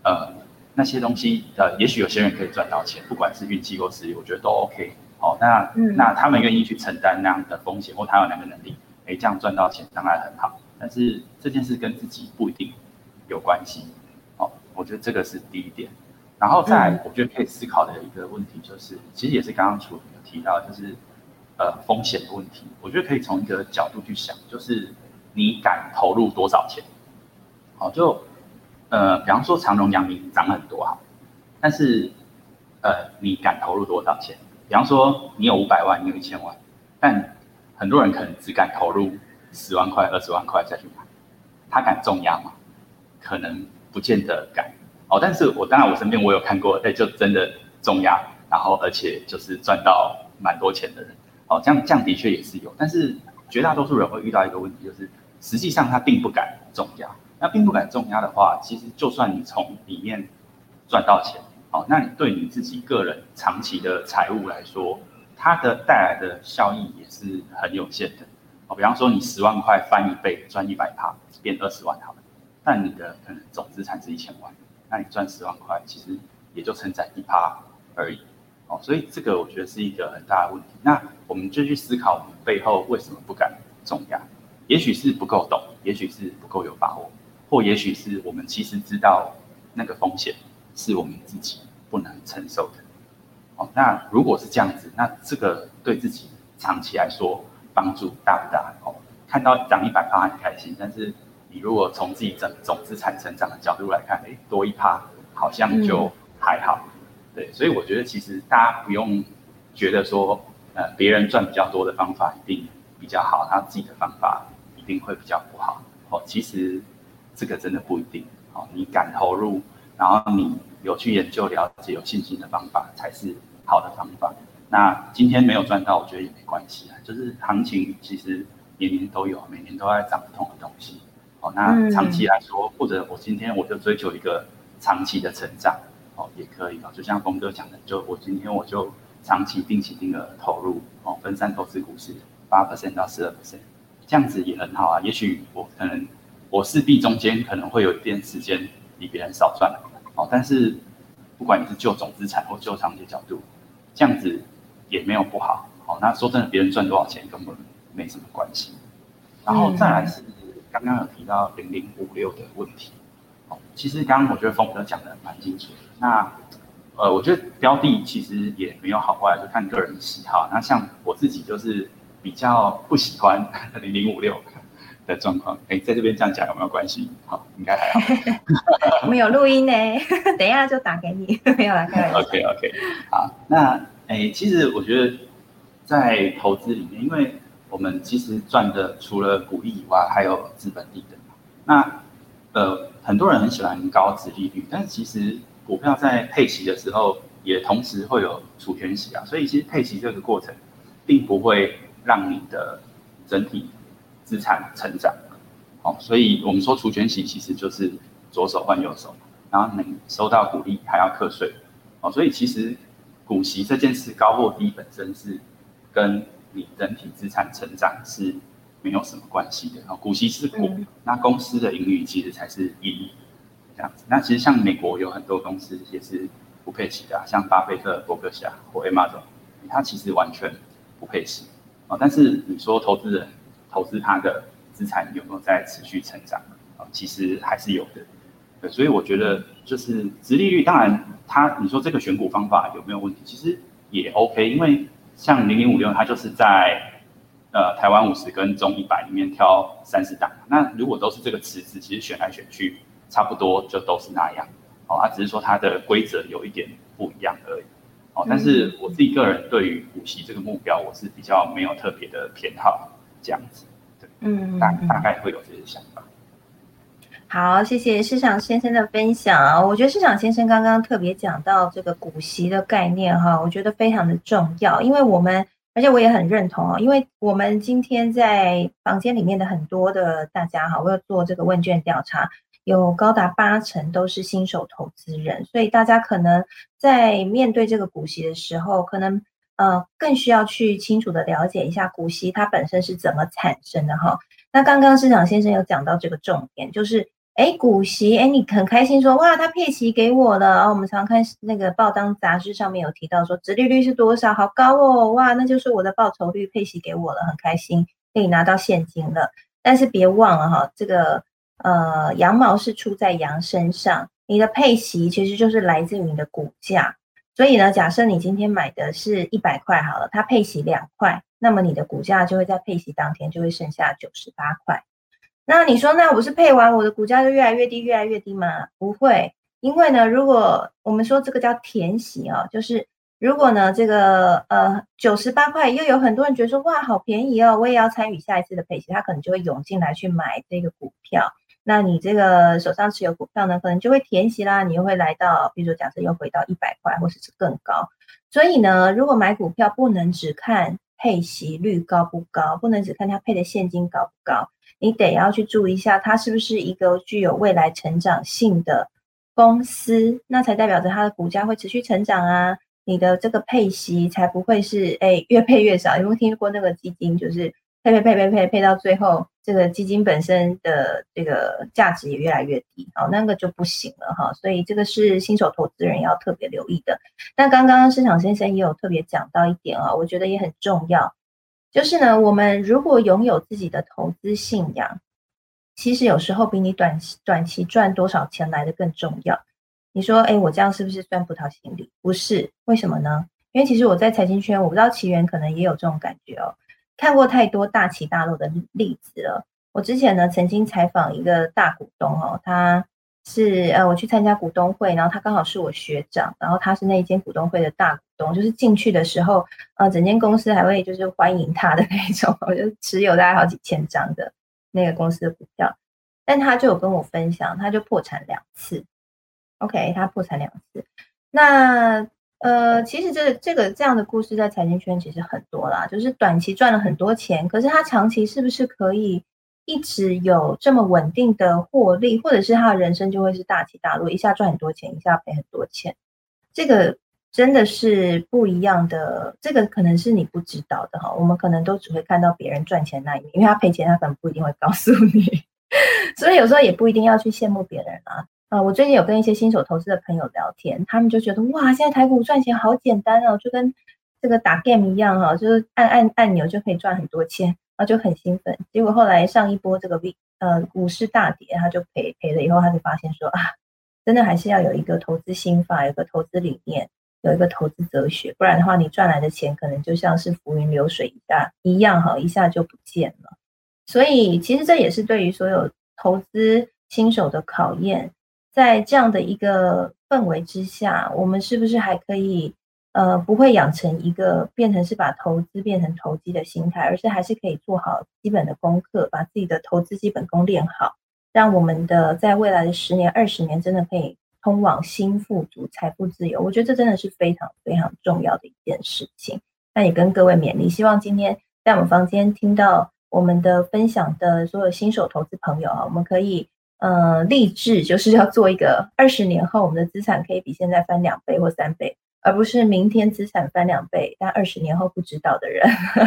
呃那些东西呃，也许有些人可以赚到钱，不管是运气或实力，我觉得都 OK。哦，那那他们愿意去承担那样的风险，或他有那个能力，哎，这样赚到钱当然很好。但是这件事跟自己不一定有关系。哦，我觉得这个是第一点。然后再，我觉得可以思考的一个问题就是，其实也是刚刚楚有提到，就是呃风险的问题。我觉得可以从一个角度去想，就是你敢投入多少钱？好，就呃，比方说长荣、阳明涨很多哈，但是呃，你敢投入多少钱？比方说你有五百万，你有一千万，但很多人可能只敢投入十万块、二十万块再去买，他敢重压吗？可能不见得敢。哦，但是我当然我身边我有看过，哎，就真的重压，然后而且就是赚到蛮多钱的人，哦，这样这样的确也是有，但是绝大多数人会遇到一个问题，就是实际上他并不敢重压，那并不敢重压的话，其实就算你从里面赚到钱，哦，那你对你自己个人长期的财务来说，它的带来的效益也是很有限的，哦，比方说你十万块翻一倍赚一百趴，变二十万好了，但你的可能总资产是一千万。那你赚十万块，其实也就承载一趴而已，哦，所以这个我觉得是一个很大的问题。那我们就去思考，我们背后为什么不敢重压？也许是不够懂，也许是不够有把握，或也许是我们其实知道那个风险是我们自己不能承受的。哦，那如果是这样子，那这个对自己长期来说帮助大不大？哦，看到涨一百趴很开心，但是。你如果从自己整总资产成长的角度来看，哎，多一趴好像就还好，对，所以我觉得其实大家不用觉得说，呃，别人赚比较多的方法一定比较好，他自己的方法一定会比较不好。哦，其实这个真的不一定。哦，你敢投入，然后你有去研究了解、有信心的方法才是好的方法。那今天没有赚到，我觉得也没关系啊，就是行情其实年年都有，每年都在涨不同的东西。哦，那长期来说，或者我今天我就追求一个长期的成长，哦，也可以哦。就像峰哥讲的，就我今天我就长期定期定额投入，哦，分散投资股市八 percent 到十二 percent，这样子也很好啊。也许我可能我势必中间可能会有一点时间比别人少赚，哦，但是不管你是就总资产或就长期角度，这样子也没有不好。好，那说真的，别人赚多少钱根本没什么关系。然后再来是。刚刚有提到零零五六的问题，哦，其实刚刚我觉得峰哥讲的蛮清楚的。那呃，我觉得标的其实也没有好坏，就看个人喜好。那像我自己就是比较不喜欢 零零五六的状况。哎，在这边这样讲有没有关系？好，应该还好。我们有录音呢，等一下就打给你。没有来看。OK OK，好，那哎，其实我觉得在投资里面，因为我们其实赚的除了股利以外，还有资本利的。那呃，很多人很喜欢高值利率，但是其实股票在配息的时候，也同时会有除权息啊。所以其实配息这个过程，并不会让你的整体资产成长。哦，所以我们说除权息其实就是左手换右手，然后你收到股利还要课税。哦，所以其实股息这件事高或低本身是跟你整体资产成长是没有什么关系的啊，股息是股，那公司的盈余其实才是盈，这样子。那其实像美国有很多公司也是不配息的，像巴菲特、伯克夏或 Amazon，它其实完全不配息啊。但是你说投资人投资它的资产有没有在持续成长啊？其实还是有的。对，所以我觉得就是殖利率，当然它你说这个选股方法有没有问题？其实也 OK，因为。像零零五六，它就是在呃台湾五十跟中一百里面挑三十档。那如果都是这个池子，其实选来选去差不多就都是那样。哦，它只是说它的规则有一点不一样而已。哦，但是我自己个人对于股息这个目标，我是比较没有特别的偏好这样子。对，嗯，大大概会有这些想法。好，谢谢市场先生的分享啊！我觉得市场先生刚刚特别讲到这个股息的概念哈，我觉得非常的重要，因为我们而且我也很认同哦，因为我们今天在房间里面的很多的大家哈，我要做这个问卷调查，有高达八成都是新手投资人，所以大家可能在面对这个股息的时候，可能呃更需要去清楚的了解一下股息它本身是怎么产生的哈。那刚刚市场先生有讲到这个重点，就是。哎，股息，哎，你很开心说，哇，他配息给我了啊！我们常看那个报章杂志上面有提到说，殖利率是多少，好高哦，哇，那就是我的报酬率，配息给我了，很开心，可以拿到现金了。但是别忘了哈，这个呃，羊毛是出在羊身上，你的配息其实就是来自于你的股价。所以呢，假设你今天买的是一百块好了，它配息两块，那么你的股价就会在配息当天就会剩下九十八块。那你说，那我是配完我的股价就越来越低，越来越低吗？不会，因为呢，如果我们说这个叫填息啊，就是如果呢，这个呃九十八块，又有很多人觉得说哇好便宜哦，我也要参与下一次的配息，他可能就会涌进来去买这个股票。那你这个手上持有股票呢，可能就会填息啦，你又会来到，比如说假设又回到一百块，或者是更高。所以呢，如果买股票不能只看配息率高不高，不能只看它配的现金高不高。你得要去注意一下，它是不是一个具有未来成长性的公司，那才代表着它的股价会持续成长啊。你的这个配息才不会是哎越配越少。有没有听过那个基金就是配配配配配配到最后，这个基金本身的这个价值也越来越低，好，那个就不行了哈。所以这个是新手投资人要特别留意的。那刚刚市场先生也有特别讲到一点啊，我觉得也很重要。就是呢，我们如果拥有自己的投资信仰，其实有时候比你短期短期赚多少钱来的更重要。你说，哎，我这样是不是赚葡萄心理？不是，为什么呢？因为其实我在财经圈，我不知道奇源可能也有这种感觉哦，看过太多大起大落的例子了。我之前呢，曾经采访一个大股东哦，他。是呃，我去参加股东会，然后他刚好是我学长，然后他是那一间股东会的大股东，就是进去的时候，呃，整间公司还会就是欢迎他的那种，我就持有大概好几千张的那个公司的股票，但他就有跟我分享，他就破产两次，OK，他破产两次，那呃，其实这这个这样的故事在财经圈其实很多啦，就是短期赚了很多钱，可是他长期是不是可以？一直有这么稳定的获利，或者是他的人生就会是大起大落，一下赚很多钱，一下赔很多钱，这个真的是不一样的。这个可能是你不知道的哈，我们可能都只会看到别人赚钱那一面，因为他赔钱，他可能不一定会告诉你。所以有时候也不一定要去羡慕别人啊。啊，我最近有跟一些新手投资的朋友聊天，他们就觉得哇，现在台股赚钱好简单哦，就跟这个打 game 一样哈，就是按按按钮就可以赚很多钱。他就很兴奋，结果后来上一波这个 V 呃股市大跌，他就赔赔了以后，他就发现说啊，真的还是要有一个投资心法，有个投资理念，有一个投资哲学，不然的话，你赚来的钱可能就像是浮云流水一下一样哈，一下就不见了。所以其实这也是对于所有投资新手的考验，在这样的一个氛围之下，我们是不是还可以？呃，不会养成一个变成是把投资变成投机的心态，而是还是可以做好基本的功课，把自己的投资基本功练好，让我们的在未来的十年、二十年真的可以通往新富足、财富自由。我觉得这真的是非常非常重要的一件事情。那也跟各位勉励，希望今天在我们房间听到我们的分享的所有新手投资朋友啊，我们可以呃立志，就是要做一个二十年后我们的资产可以比现在翻两倍或三倍。而不是明天资产翻两倍，但二十年后不知道的人，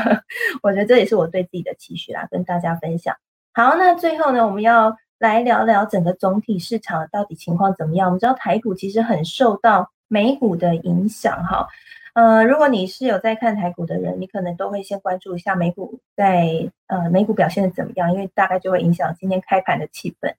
我觉得这也是我对自己的期许啦，跟大家分享。好，那最后呢，我们要来聊聊整个总体市场到底情况怎么样。我们知道台股其实很受到美股的影响，哈，呃，如果你是有在看台股的人，你可能都会先关注一下美股在呃美股表现的怎么样，因为大概就会影响今天开盘的气氛，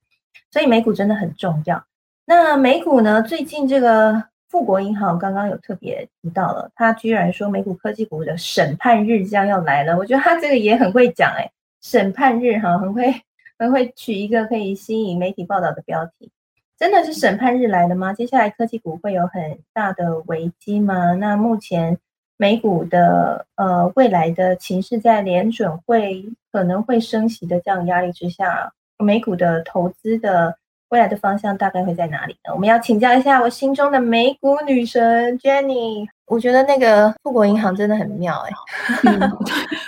所以美股真的很重要。那美股呢，最近这个。富国银行刚刚有特别提到了，他居然说美股科技股的审判日将要来了。我觉得他这个也很会讲哎，审判日哈，很会很会取一个可以吸引媒体报道的标题。真的是审判日来了吗？接下来科技股会有很大的危机吗？那目前美股的呃未来的情势，在联准会可能会升息的这样压力之下，美股的投资的未来的方向大概会在哪里呢？我们要请教一下我心中的美股女神 Jenny。我觉得那个富国银行真的很妙 哎，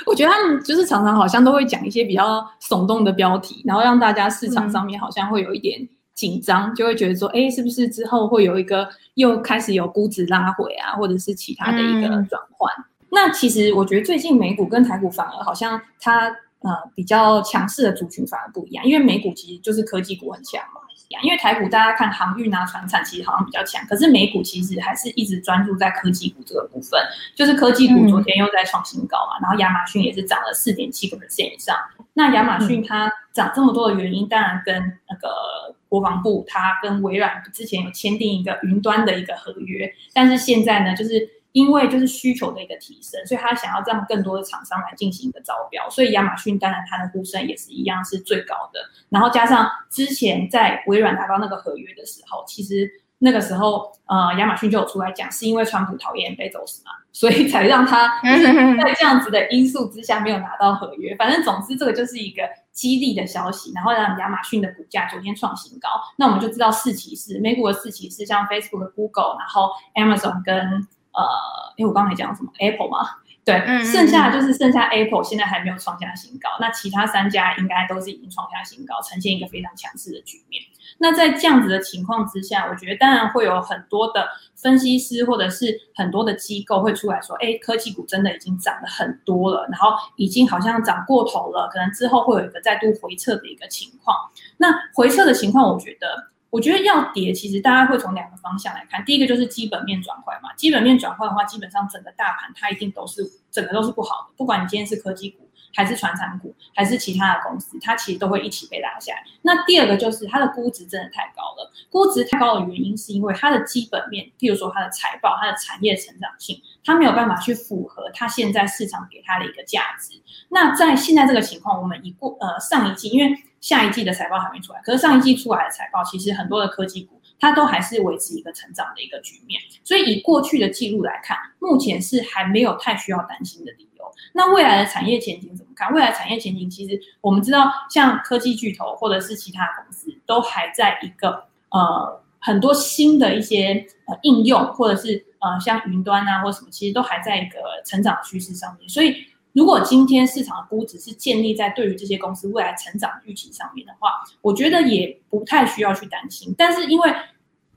我觉得他们就是常常好像都会讲一些比较耸动的标题，然后让大家市场上面好像会有一点紧张，就会觉得说，哎，是不是之后会有一个又开始有估值拉回啊，或者是其他的一个转换？那其实我觉得最近美股跟台股反而好像它呃比较强势的族群反而不一样，因为美股其实就是科技股很强嘛。因为台股大家看航运啊、船产其实好像比较强，可是美股其实还是一直专注在科技股这个部分。就是科技股昨天又在创新高嘛，然后亚马逊也是涨了四点七个 percent 以上。那亚马逊它涨这么多的原因，当然跟那个国防部它跟微软之前有签订一个云端的一个合约，但是现在呢，就是。因为就是需求的一个提升，所以他想要让更多的厂商来进行一个招标，所以亚马逊当然它的呼声也是一样是最高的。然后加上之前在微软拿到那个合约的时候，其实那个时候呃亚马逊就有出来讲，是因为川普讨厌贝佐斯嘛，所以才让他在这样子的因素之下没有拿到合约。反正总之这个就是一个激励的消息，然后让亚马逊的股价昨天创新高。那我们就知道四骑士，美股的四骑士像 Facebook、Google，然后 Amazon 跟呃，因为我刚才讲什么 Apple 嘛，对，剩下就是剩下 Apple 现在还没有创下新高，那其他三家应该都是已经创下新高，呈现一个非常强势的局面。那在这样子的情况之下，我觉得当然会有很多的分析师或者是很多的机构会出来说，哎，科技股真的已经涨了很多了，然后已经好像涨过头了，可能之后会有一个再度回撤的一个情况。那回撤的情况，我觉得。我觉得要跌，其实大家会从两个方向来看。第一个就是基本面转换嘛，基本面转换的话，基本上整个大盘它一定都是整个都是不好的。不管你今天是科技股，还是传产股，还是其他的公司，它其实都会一起被拉下来。那第二个就是它的估值真的太高了，估值太高的原因是因为它的基本面，譬如说它的财报、它的产业成长性，它没有办法去符合它现在市场给它的一个价值。那在现在这个情况，我们已过呃上一季，因为下一季的财报还没出来，可是上一季出来的财报，其实很多的科技股它都还是维持一个成长的一个局面，所以以过去的记录来看，目前是还没有太需要担心的理由。那未来的产业前景怎么看？未来产业前景其实我们知道，像科技巨头或者是其他公司，都还在一个呃很多新的一些呃应用，或者是呃像云端啊或什么，其实都还在一个成长趋势上面，所以。如果今天市场的估值是建立在对于这些公司未来成长预期上面的话，我觉得也不太需要去担心。但是因为，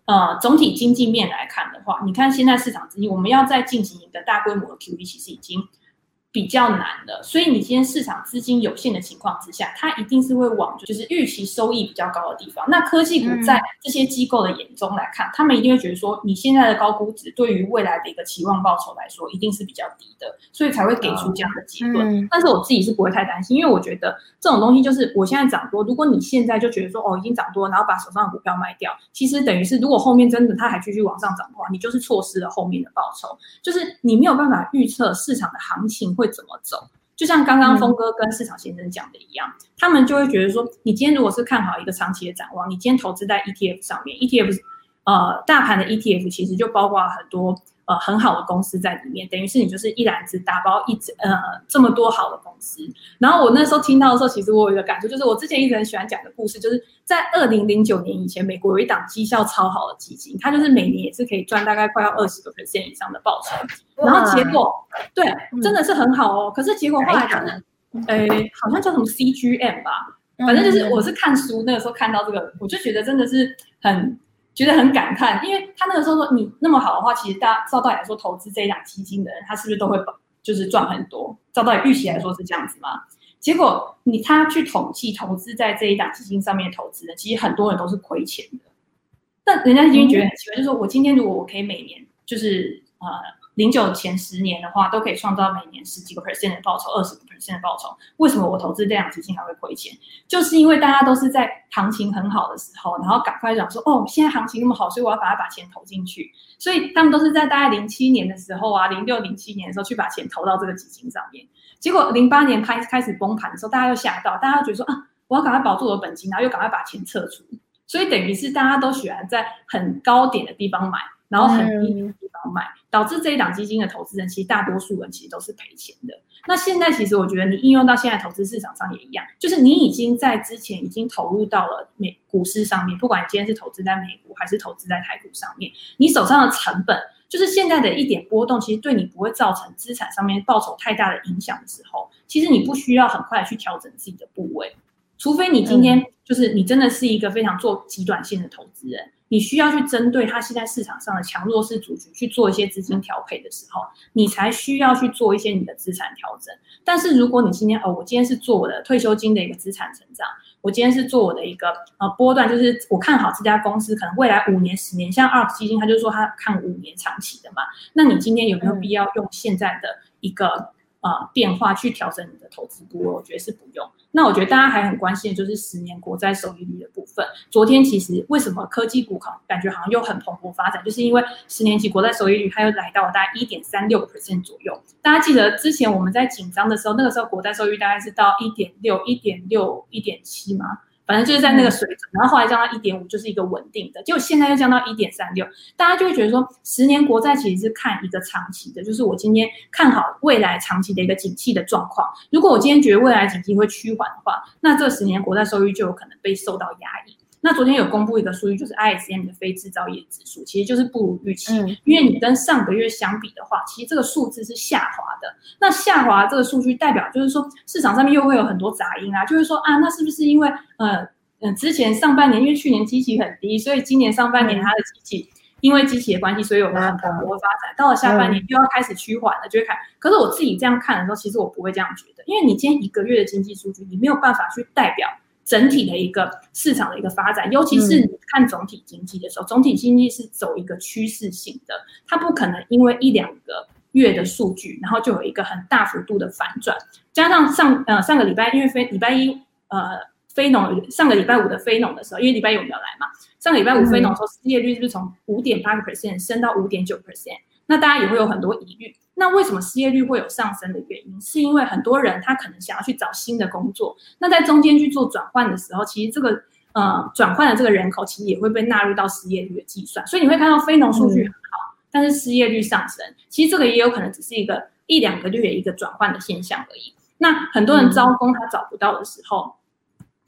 呃，总体经济面来看的话，你看现在市场资金，我们要再进行一个大规模的 QE，其实已经。比较难的，所以你今天市场资金有限的情况之下，它一定是会往就是预期收益比较高的地方。那科技股在这些机构的眼中来看，他们一定会觉得说，你现在的高估值对于未来的一个期望报酬来说，一定是比较低的，所以才会给出这样的结论。但是我自己是不会太担心，因为我觉得这种东西就是我现在涨多，如果你现在就觉得说哦已经涨多，然后把手上的股票卖掉，其实等于是如果后面真的它还继续往上涨的话，你就是错失了后面的报酬，就是你没有办法预测市场的行情。会怎么走？就像刚刚峰哥跟市场先生讲的一样，他们就会觉得说，你今天如果是看好一个长期的展望，你今天投资在 ETF 上面，ETF 呃大盘的 ETF 其实就包括很多。呃，很好的公司在里面，等于是你就是一篮子打包一整呃这么多好的公司。然后我那时候听到的时候，其实我有一个感触，就是我之前一直很喜欢讲的故事，就是在二零零九年以前，美国有一档绩效超好的基金，它就是每年也是可以赚大概快要二十个 percent 以上的报酬。然后结果对，真的是很好哦。可是结果后来可能，呃，好像叫什么 CGM 吧，反正就是我是看书那个时候看到这个，我就觉得真的是很。觉得很感叹，因为他那个时候说你那么好的话，其实大照道理来说，投资这一档基金的人，他是不是都会就是赚很多？照道理预期来说是这样子吗？结果你他去统计投资在这一档基金上面投资的，其实很多人都是亏钱的。但人家已经觉得很奇怪，就是说我今天如果我可以每年就是呃。零九前十年的话，都可以创造每年十几个 percent 的报酬，二十个 percent 的报酬。为什么我投资这两基金还会亏钱？就是因为大家都是在行情很好的时候，然后赶快讲说，哦，现在行情那么好，所以我要把它把钱投进去。所以他们都是在大概零七年的时候啊，零六零七年的时候去把钱投到这个基金上面。结果零八年开开始崩盘的时候，大家又吓到，大家又觉得说啊，我要赶快保住我的本金，然后又赶快把钱撤出。所以等于是大家都喜欢在很高点的地方买。然后很低的地方卖，导致这一档基金的投资人其实大多数人其实都是赔钱的。那现在其实我觉得你应用到现在投资市场上也一样，就是你已经在之前已经投入到了美股市上面，不管你今天是投资在美股还是投资在台股上面，你手上的成本就是现在的一点波动，其实对你不会造成资产上面报酬太大的影响的时候，其实你不需要很快去调整自己的部位，除非你今天就是你真的是一个非常做极短线的投资人。你需要去针对它现在市场上的强弱势族群去做一些资金调配的时候，你才需要去做一些你的资产调整。但是如果你今天哦，我今天是做我的退休金的一个资产成长，我今天是做我的一个呃波段，就是我看好这家公司可能未来五年、十年，像 ARK 基金，他就说他看五年长期的嘛。那你今天有没有必要用现在的一个？啊，变化去调整你的投资部位，我觉得是不用。那我觉得大家还很关心的就是十年国债收益率的部分。昨天其实为什么科技股好感觉好像又很蓬勃发展，就是因为十年期国债收益率它又来到了大概一点三六个 percent 左右。大家记得之前我们在紧张的时候，那个时候国债收益率大概是到一点六、一点六、一点七吗？反正就是在那个水准，然后后来降到一点五，就是一个稳定的。结果现在又降到一点三六，大家就会觉得说，十年国债其实是看一个长期的，就是我今天看好未来长期的一个景气的状况。如果我今天觉得未来景气会趋缓的话，那这十年国债收益就有可能被受到压抑。那昨天有公布一个数据，就是 ISM 的非制造业指数，其实就是不如预期。因为你跟上个月相比的话，其实这个数字是下滑的。那下滑这个数据代表就是说，市场上面又会有很多杂音啊，就是说啊，那是不是因为呃嗯之前上半年因为去年基期很低，所以今年上半年它的基期因为基期的关系，所以有了很蓬勃的发展。到了下半年又要开始趋缓了，就会看。可是我自己这样看的时候，其实我不会这样觉得，因为你今天一个月的经济数据，你没有办法去代表。整体的一个市场的一个发展，尤其是你看总体经济的时候，总体经济是走一个趋势性的，它不可能因为一两个月的数据，然后就有一个很大幅度的反转。加上上呃上个礼拜，因为非礼拜一呃非农上个礼拜五的非农的时候，因为礼拜一我们要来嘛，上个礼拜五非农时候失业率是不是从五点八个 percent 升到五点九 percent？那大家也会有很多疑虑。那为什么失业率会有上升的原因？是因为很多人他可能想要去找新的工作，那在中间去做转换的时候，其实这个呃转换的这个人口其实也会被纳入到失业率的计算。所以你会看到非农数据很好，但是失业率上升，其实这个也有可能只是一个一两个月一个转换的现象而已。那很多人招工他找不到的时候。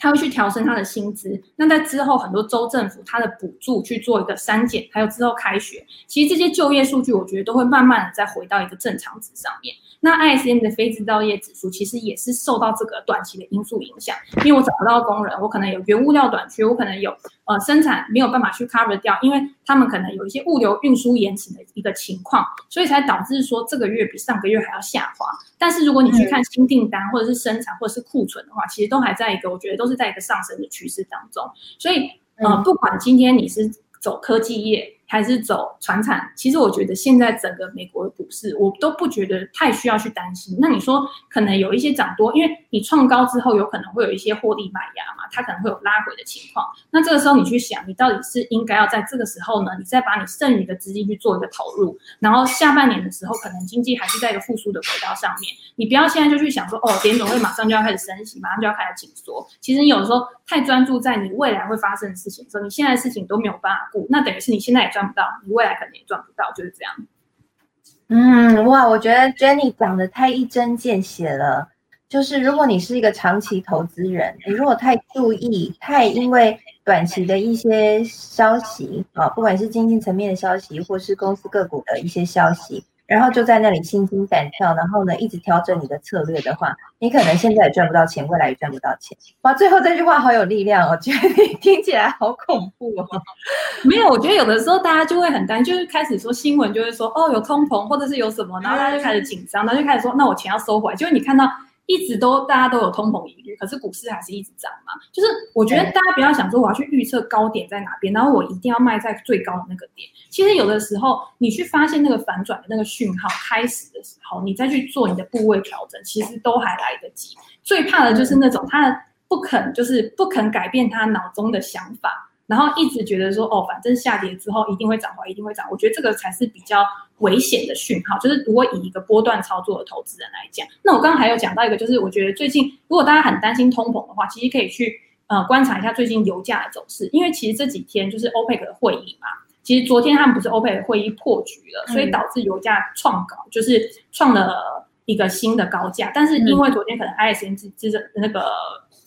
他会去调升他的薪资，那在之后很多州政府他的补助去做一个删减，还有之后开学，其实这些就业数据我觉得都会慢慢的再回到一个正常值上面。那 ISM 的非制造业指数其实也是受到这个短期的因素影响，因为我找不到工人，我可能有原物料短缺，我可能有呃生产没有办法去 cover 掉，因为他们可能有一些物流运输延迟的一个情况，所以才导致说这个月比上个月还要下滑。但是如果你去看新订单或者是生产或者是库存的话，其实都还在一个我觉得都是在一个上升的趋势当中。所以呃，不管今天你是走科技业。还是走船产，其实我觉得现在整个美国的股市，我都不觉得太需要去担心。那你说可能有一些涨多，因为你创高之后有可能会有一些获利买压嘛，它可能会有拉回的情况。那这个时候你去想，你到底是应该要在这个时候呢，你再把你剩余的资金去做一个投入，然后下半年的时候可能经济还是在一个复苏的轨道上面，你不要现在就去想说，哦，联总会马上就要开始升息，马上就要开始紧缩。其实你有时候太专注在你未来会发生的事情的时候，你现在的事情都没有办法顾，那等于是你现在也赚。到，你未来可能也赚不到，就是这样。嗯，哇，我觉得 Jenny 讲的太一针见血了。就是如果你是一个长期投资人，你如果太注意，太因为短期的一些消息啊，不管是经济层面的消息，或是公司个股的一些消息。然后就在那里心惊胆跳，然后呢一直调整你的策略的话，你可能现在也赚不到钱，未来也赚不到钱。哇，最后这句话好有力量哦，觉得你听起来好恐怖哦。没有，我觉得有的时候大家就会很担心，就是开始说新闻就会说哦有通膨或者是有什么，然后大家就开始紧张，然后就开始说那我钱要收回来。就是你看到。一直都大家都有通膨疑虑，可是股市还是一直涨嘛。就是我觉得大家不要想说我要去预测高点在哪边，然后我一定要卖在最高的那个点。其实有的时候你去发现那个反转的那个讯号开始的时候，你再去做你的部位调整，其实都还来得及。最怕的就是那种他不肯就是不肯改变他脑中的想法。然后一直觉得说，哦，反正下跌之后一定会涨回来，一定会涨。我觉得这个才是比较危险的讯号。就是如果以一个波段操作的投资人来讲，那我刚刚还有讲到一个，就是我觉得最近如果大家很担心通膨的话，其实可以去呃观察一下最近油价的走势，因为其实这几天就是 OPEC 的会议嘛。其实昨天他们不是欧佩会议破局了，所以导致油价创高，就是创了一个新的高价。但是因为昨天可能 ISM 指指那个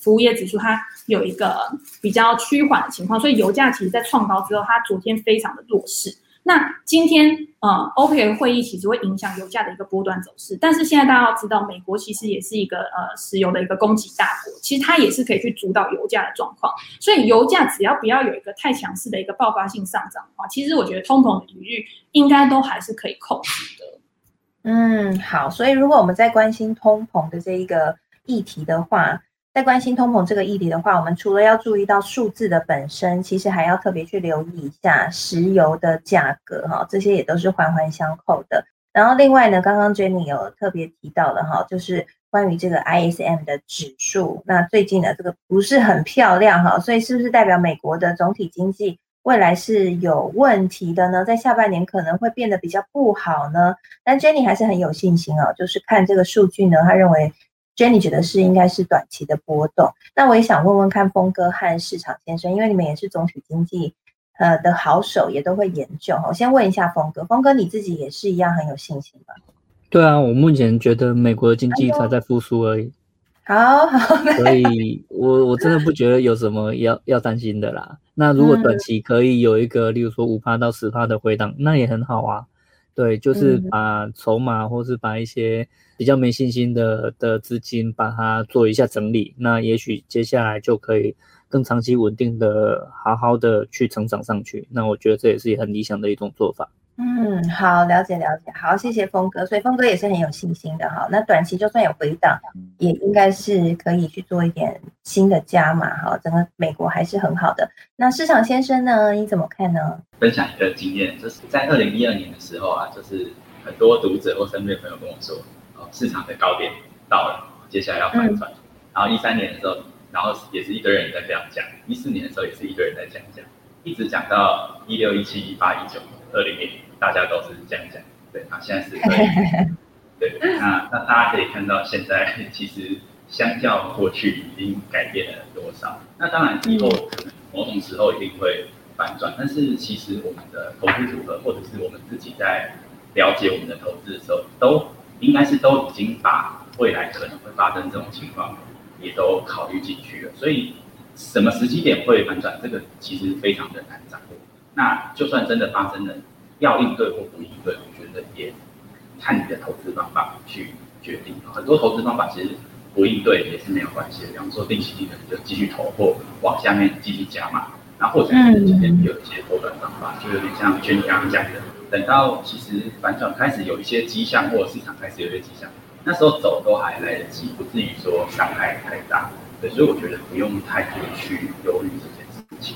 服务业指数它有一个比较趋缓的情况，所以油价其实在创高之后，它昨天非常的弱势。那今天，呃，OPEC 会议其实会影响油价的一个波段走势。但是现在大家要知道，美国其实也是一个呃石油的一个供给大国，其实它也是可以去主导油价的状况。所以油价只要不要有一个太强势的一个爆发性上涨的话，其实我觉得通膨的疑虑应该都还是可以控制的。嗯，好。所以如果我们在关心通膨的这一个议题的话，在关心通膨这个议题的话，我们除了要注意到数字的本身，其实还要特别去留意一下石油的价格哈，这些也都是环环相扣的。然后另外呢，刚刚 Jenny 有特别提到了哈，就是关于这个 ISM 的指数，那最近的这个不是很漂亮哈，所以是不是代表美国的总体经济未来是有问题的呢？在下半年可能会变得比较不好呢？但 Jenny 还是很有信心哦，就是看这个数据呢，他认为。Jenny 觉得是应该是短期的波动，那我也想问问看峰哥和市场先生，因为你们也是总体经济呃的好手，也都会研究我先问一下峰哥，峰哥你自己也是一样很有信心吧？对啊，我目前觉得美国的经济才在复苏而已。好好，所以我我真的不觉得有什么要要担心的啦。那如果短期可以有一个，例如说五趴到十趴的回档，那也很好啊。对，就是把筹码或是把一些比较没信心的的资金，把它做一下整理，那也许接下来就可以更长期稳定的好好的去成长上去。那我觉得这也是很理想的一种做法。嗯，好，了解了解，好，谢谢峰哥，所以峰哥也是很有信心的哈。那短期就算有回档，也应该是可以去做一点新的加码哈。整个美国还是很好的。那市场先生呢，你怎么看呢？分享一个经验，就是在二零一二年的时候啊，就是很多读者或身边朋友跟我说，哦，市场的高点到了，接下来要反转。然后一三年的时候，然后也是一堆人在这样讲，一四年的时候也是一堆人在这样讲，一直讲到一六、一七、一八、一九、二零年。大家都是这样讲，对啊，现在是 对，那那大家可以看到，现在 其实相较过去已经改变了多少。那当然以后可能某种时候一定会反转，但是其实我们的投资组合或者是我们自己在了解我们的投资的时候，都应该是都已经把未来可能会发生这种情况也都考虑进去了。所以什么时机点会反转，这个其实非常的难掌握。那就算真的发生了。要应对或不应对，我觉得也看你的投资方法去决定。很多投资方法其实不应对也是没有关系的，比方说定期定额就继续投或往下面继续加码。那或者是今天有一些投短方法，就有点像娟刚刚讲的，等到其实反转开始有一些迹象，或者市场开始有一些迹象，那时候走都还来得及，不至于说伤害太大。对，所以我觉得不用太多去犹豫这件事情。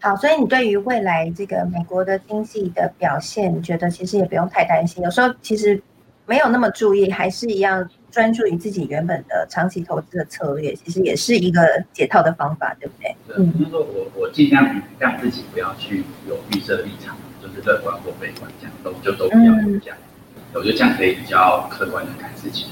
好，所以你对于未来这个美国的经济的表现，你觉得其实也不用太担心。有时候其实没有那么注意，还是一样专注于自己原本的长期投资的策略，其实也是一个解套的方法，对不对？嗯，就是说我我尽量让自己不要去有预设立场，就乐观或悲观，这样都就都不要这样。我觉得这样可以比较客观的看事情。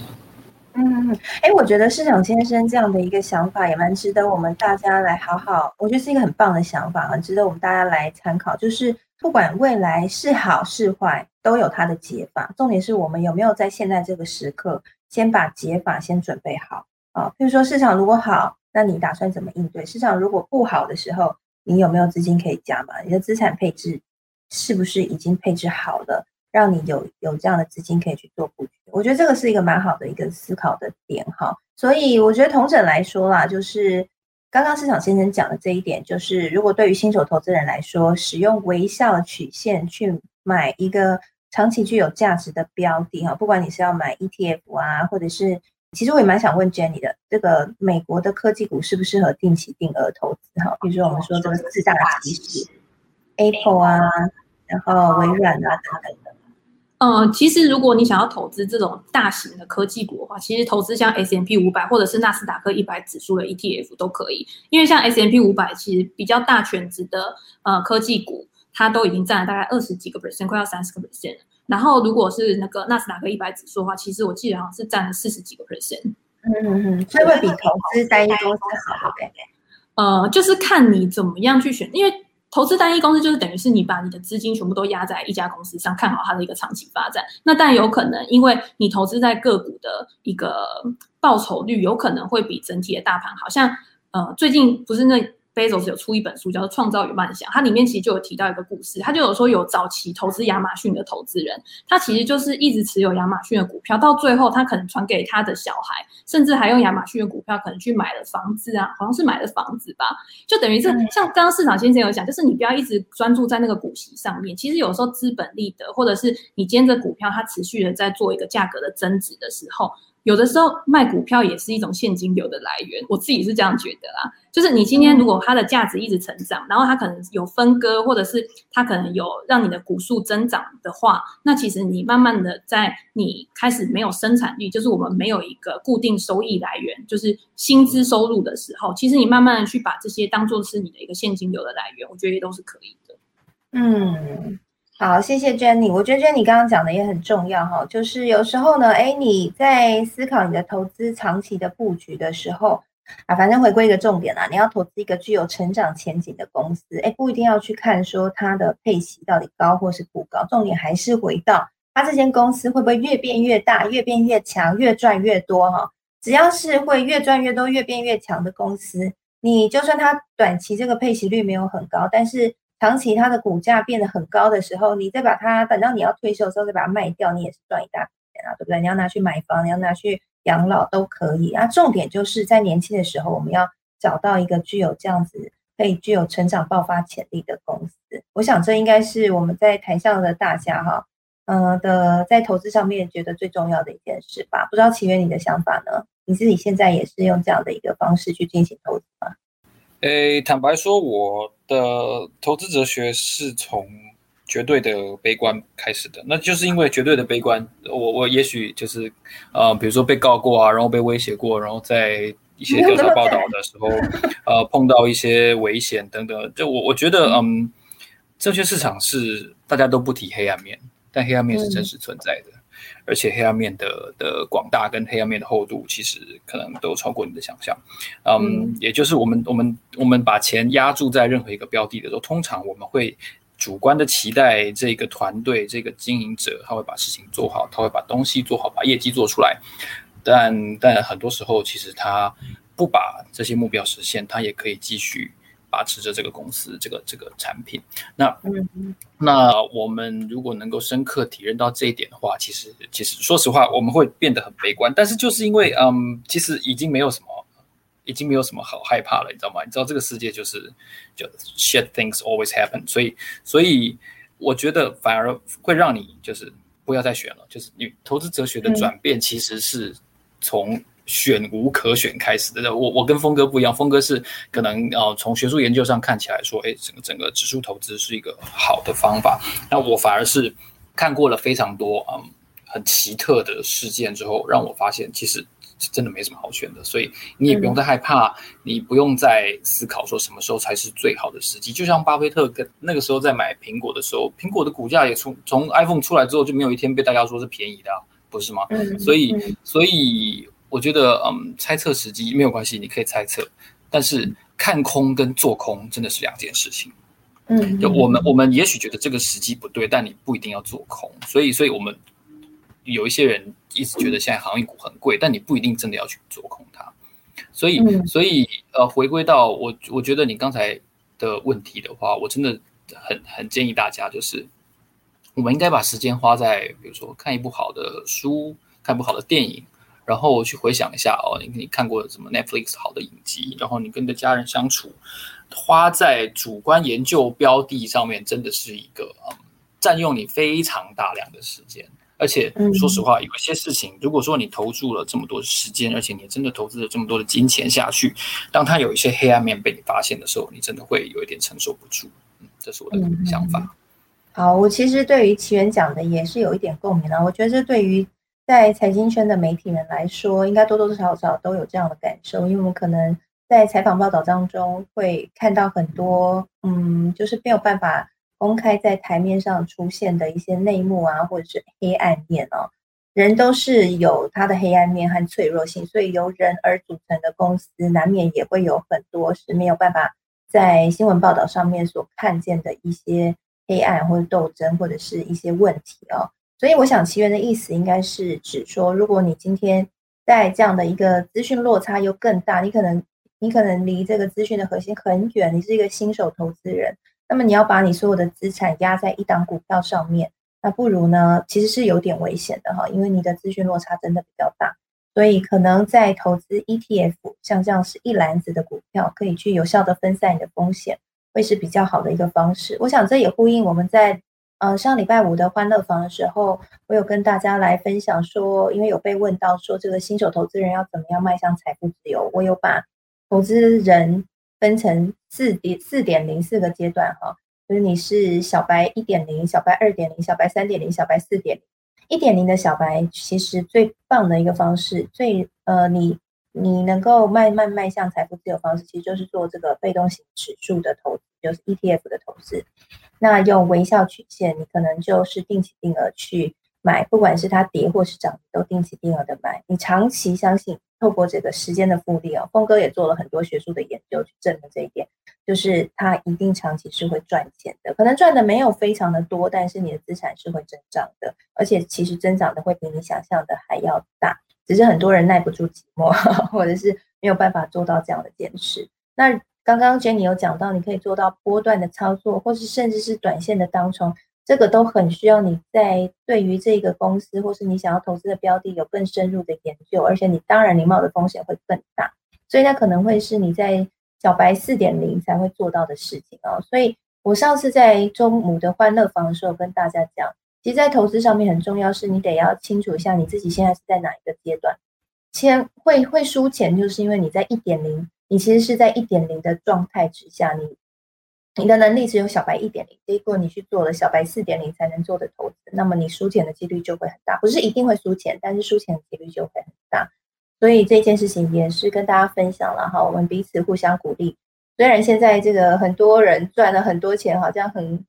嗯，哎，我觉得市场先生这样的一个想法也蛮值得我们大家来好好，我觉得是一个很棒的想法，很值得我们大家来参考。就是不管未来是好是坏，都有它的解法。重点是我们有没有在现在这个时刻，先把解法先准备好啊。比如说市场如果好，那你打算怎么应对？市场如果不好的时候，你有没有资金可以加嘛？你的资产配置是不是已经配置好了？让你有有这样的资金可以去做布局，我觉得这个是一个蛮好的一个思考的点哈。所以我觉得同整来说啦，就是刚刚市场先生讲的这一点，就是如果对于新手投资人来说，使用微笑曲线去买一个长期具有价值的标的哈，不管你是要买 ETF 啊，或者是，其实我也蛮想问 Jenny 的，这个美国的科技股适不适合定期定额投资哈？比如说我们说这个四大基石，Apple 啊，然后微软啊等等。嗯，其实如果你想要投资这种大型的科技股的话，其实投资像 S M P 五百或者是纳斯达克一百指数的 E T F 都可以，因为像 S M P 五百其实比较大全值的呃科技股，它都已经占了大概二十几个 percent，快要三十个 percent。然后如果是那个纳斯达克一百指数的话，其实我记得好像是占了四十几个 percent。嗯嗯嗯，所以会比投资单一公司好，对不对？呃，就是看你怎么样去选，因为。投资单一公司就是等于是你把你的资金全部都压在一家公司上，看好它的一个长期发展。那但有可能，因为你投资在个股的一个报酬率，有可能会比整体的大盘好像，呃，最近不是那。Bezos 有出一本书，叫做《创造与梦想》，它里面其实就有提到一个故事，他就有说有早期投资亚马逊的投资人，他其实就是一直持有亚马逊的股票，到最后他可能传给他的小孩，甚至还用亚马逊的股票可能去买了房子啊，好像是买了房子吧，就等于是像刚刚市场先生有讲，就是你不要一直专注在那个股息上面，其实有时候资本利得，或者是你兼着股票它持续的在做一个价格的增值的时候。有的时候卖股票也是一种现金流的来源，我自己是这样觉得啦。就是你今天如果它的价值一直成长，然后它可能有分割，或者是它可能有让你的股数增长的话，那其实你慢慢的在你开始没有生产力，就是我们没有一个固定收益来源，就是薪资收入的时候，其实你慢慢的去把这些当做是你的一个现金流的来源，我觉得也都是可以的。嗯。好，谢谢 Jenny。我觉得 Jenny 刚刚讲的也很重要哈，就是有时候呢，哎，你在思考你的投资长期的布局的时候啊，反正回归一个重点啦，你要投资一个具有成长前景的公司，哎，不一定要去看说它的配息到底高或是不高，重点还是回到它这间公司会不会越变越大、越变越强、越赚越多哈。只要是会越赚越多、越变越强的公司，你就算它短期这个配息率没有很高，但是长期它的股价变得很高的时候，你再把它等到你要退休的时候再把它卖掉，你也是赚一大笔钱啊，对不对？你要拿去买房，你要拿去养老都可以那。重点就是在年轻的时候，我们要找到一个具有这样子可以具有成长爆发潜力的公司。我想这应该是我们在台上的大家哈，嗯的在投资上面觉得最重要的一件事吧。不知道奇源你的想法呢？你自己现在也是用这样的一个方式去进行投资吗？诶，坦白说，我的投资哲学是从绝对的悲观开始的。那就是因为绝对的悲观，我我也许就是呃，比如说被告过啊，然后被威胁过，然后在一些调查报道的时候，呃，碰到一些危险等等。就我我觉得，嗯，证券市场是大家都不提黑暗面，但黑暗面是真实存在的。而且黑暗面的的广大跟黑暗面的厚度，其实可能都超过你的想象。嗯，也就是我们我们我们把钱压注在任何一个标的的时候，通常我们会主观的期待这个团队、这个经营者，他会把事情做好，他会把东西做好，把业绩做出来。但但很多时候，其实他不把这些目标实现，他也可以继续。把持着这个公司，这个这个产品，那那我们如果能够深刻体认到这一点的话，其实其实说实话，我们会变得很悲观。但是就是因为嗯，其实已经没有什么，已经没有什么好害怕了，你知道吗？你知道这个世界就是就 shit things always happen，所以所以我觉得反而会让你就是不要再选了，就是你投资哲学的转变其实是从。选无可选开始的，我我跟峰哥不一样，峰哥是可能呃从学术研究上看起来说，哎，整个整个指数投资是一个好的方法。那我反而是看过了非常多嗯很奇特的事件之后，让我发现其实真的没什么好选的。所以你也不用再害怕，你不用再思考说什么时候才是最好的时机。就像巴菲特跟那个时候在买苹果的时候，苹果的股价也从从 iPhone 出来之后就没有一天被大家说是便宜的，不是吗？所以所以。我觉得，嗯，猜测时机没有关系，你可以猜测，但是看空跟做空真的是两件事情。嗯，就我们我们也许觉得这个时机不对，但你不一定要做空。所以，所以我们有一些人一直觉得现在航运股很贵，但你不一定真的要去做空它。所以，所以呃，回归到我，我觉得你刚才的问题的话，我真的很很建议大家，就是我们应该把时间花在，比如说看一部好的书，看一部好的电影。然后去回想一下哦，你你看过什么 Netflix 好的影集？然后你跟你的家人相处，花在主观研究标的上面，真的是一个嗯，占用你非常大量的时间。而且说实话，有些事情，如果说你投注了这么多时间，而且你真的投资了这么多的金钱下去，当它有一些黑暗面被你发现的时候，你真的会有一点承受不住。嗯，这是我的想法。好，我其实对于奇缘讲的也是有一点共鸣的。我觉得这对于。在财经圈的媒体人来说，应该多多少少都有这样的感受，因为我们可能在采访报道当中会看到很多，嗯，就是没有办法公开在台面上出现的一些内幕啊，或者是黑暗面哦。人都是有他的黑暗面和脆弱性，所以由人而组成的公司，难免也会有很多是没有办法在新闻报道上面所看见的一些黑暗或者斗争或者是一些问题哦。所以我想奇缘的意思应该是指说，如果你今天在这样的一个资讯落差又更大，你可能你可能离这个资讯的核心很远，你是一个新手投资人，那么你要把你所有的资产压在一档股票上面，那不如呢，其实是有点危险的哈，因为你的资讯落差真的比较大，所以可能在投资 ETF，像这样是一篮子的股票，可以去有效的分散你的风险，会是比较好的一个方式。我想这也呼应我们在。呃，上礼拜五的欢乐房的时候，我有跟大家来分享说，因为有被问到说这个新手投资人要怎么样迈向财富自由，我有把投资人分成四点四点零四个阶段哈，就是你是小白一点零、小白二点零、小白三点零、小白四点零。一点零的小白其实最棒的一个方式，最呃你你能够慢慢迈向财富自由方式，其实就是做这个被动型指数的投资，就是 ETF 的投资。那用微笑曲线，你可能就是定期定额去买，不管是它跌或是涨，都定期定额的买。你长期相信，透过这个时间的复利哦，峰哥也做了很多学术的研究去证明这一点，就是它一定长期是会赚钱的。可能赚的没有非常的多，但是你的资产是会增长的，而且其实增长的会比你想象的还要大。只是很多人耐不住寂寞，或者是没有办法做到这样的坚持。那。刚刚 Jenny 有讲到，你可以做到波段的操作，或是甚至是短线的当冲，这个都很需要你在对于这个公司或是你想要投资的标的有更深入的研究，而且你当然你冒的风险会更大，所以那可能会是你在小白四点零才会做到的事情哦。所以我上次在中午的欢乐房的时候跟大家讲，其实，在投资上面很重要，是你得要清楚一下你自己现在是在哪一个阶段，钱会会输钱，就是因为你在一点零。你其实是在一点零的状态之下，你你的能力只有小白一点零，结果你去做了小白四点零才能做的投资，那么你输钱的几率就会很大，不是一定会输钱，但是输钱的几率就会很大。所以这件事情也是跟大家分享了哈，我们彼此互相鼓励。虽然现在这个很多人赚了很多钱，好像很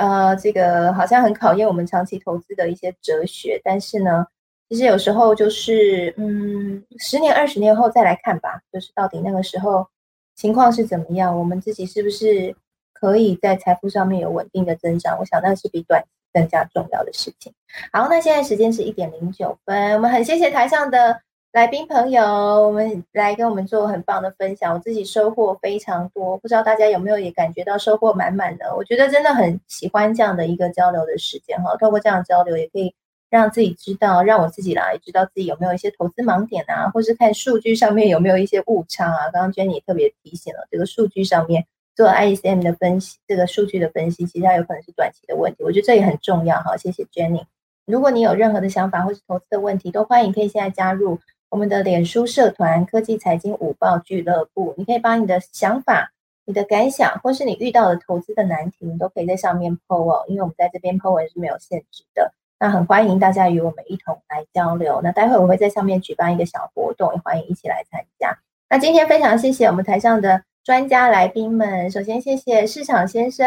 呃这个好像很考验我们长期投资的一些哲学，但是呢。其实有时候就是，嗯，十年、二十年后再来看吧，就是到底那个时候情况是怎么样，我们自己是不是可以在财富上面有稳定的增长？我想那是比短更加重要的事情。好，那现在时间是一点零九分，我们很谢谢台上的来宾朋友，我们来跟我们做很棒的分享，我自己收获非常多，不知道大家有没有也感觉到收获满满的？我觉得真的很喜欢这样的一个交流的时间哈，透过这样交流也可以。让自己知道，让我自己来知道自己有没有一些投资盲点啊，或是看数据上面有没有一些误差啊。刚刚 Jenny 特别提醒了，这个数据上面做 ISM 的分析，这个数据的分析，其实它有可能是短期的问题。我觉得这也很重要哈。谢谢 Jenny。如果你有任何的想法或是投资的问题，都欢迎可以现在加入我们的脸书社团“科技财经午报俱乐部”。你可以把你的想法、你的感想，或是你遇到的投资的难题，你都可以在上面 po 哦。因为我们在这边 po 文是没有限制的。那很欢迎大家与我们一同来交流。那待会我会在上面举办一个小活动，也欢迎一起来参加。那今天非常谢谢我们台上的专家来宾们。首先谢谢市场先生，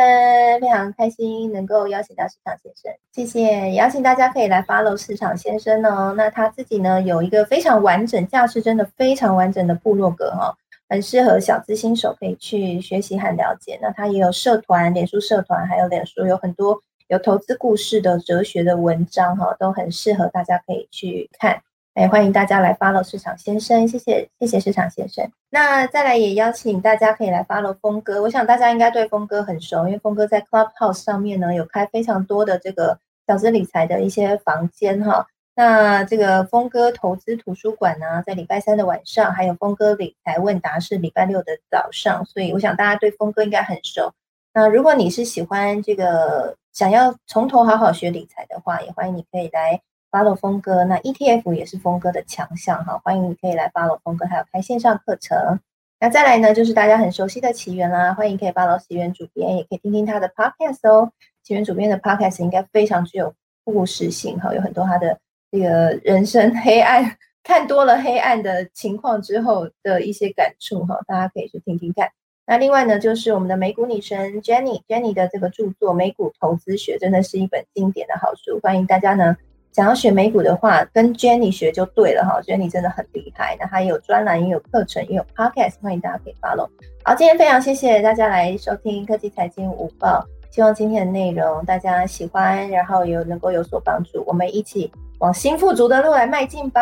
非常开心能够邀请到市场先生。谢谢，邀请大家可以来 follow 市场先生哦。那他自己呢有一个非常完整、架势真的非常完整的部落格哈，很适合小资新手可以去学习和了解。那他也有社团，脸书社团，还有脸书有很多。有投资故事的哲学的文章哈，都很适合大家可以去看。哎，欢迎大家来 follow 市场先生，谢谢谢谢市场先生。那再来也邀请大家可以来 follow 峰哥，我想大家应该对峰哥很熟，因为峰哥在 Clubhouse 上面呢有开非常多的这个小资理财的一些房间哈。那这个峰哥投资图书馆呢，在礼拜三的晚上，还有峰哥理财问答是礼拜六的早上，所以我想大家对峰哥应该很熟。那如果你是喜欢这个，想要从头好好学理财的话，也欢迎你可以来 follow 峰哥。那 ETF 也是峰哥的强项哈，欢迎你可以来 follow 峰哥，还有开线上课程。那再来呢，就是大家很熟悉的奇缘啦，欢迎可以发到奇缘主编，也可以听听他的 podcast 哦。奇缘主编的 podcast 应该非常具有故事性哈，有很多他的这个人生黑暗，看多了黑暗的情况之后的一些感触哈，大家可以去听听看。那另外呢，就是我们的美股女神 Jenny，Jenny 的这个著作《美股投资学》真的是一本经典的好书，欢迎大家呢想要学美股的话，跟 Jenny 学就对了哈，Jenny 真的很厉害。那还有专栏，也有课程，也有 Podcast，欢迎大家可以 follow。好，今天非常谢谢大家来收听科技财经午报，希望今天的内容大家喜欢，然后有能够有所帮助，我们一起往新富足的路来迈进吧。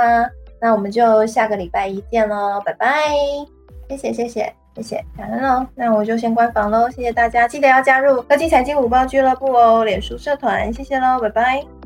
那我们就下个礼拜一见喽，拜拜！谢谢谢谢谢谢，感恩喽。那我就先关房喽，谢谢大家，记得要加入科技财经午报俱乐部哦，脸书社团，谢谢喽，拜拜。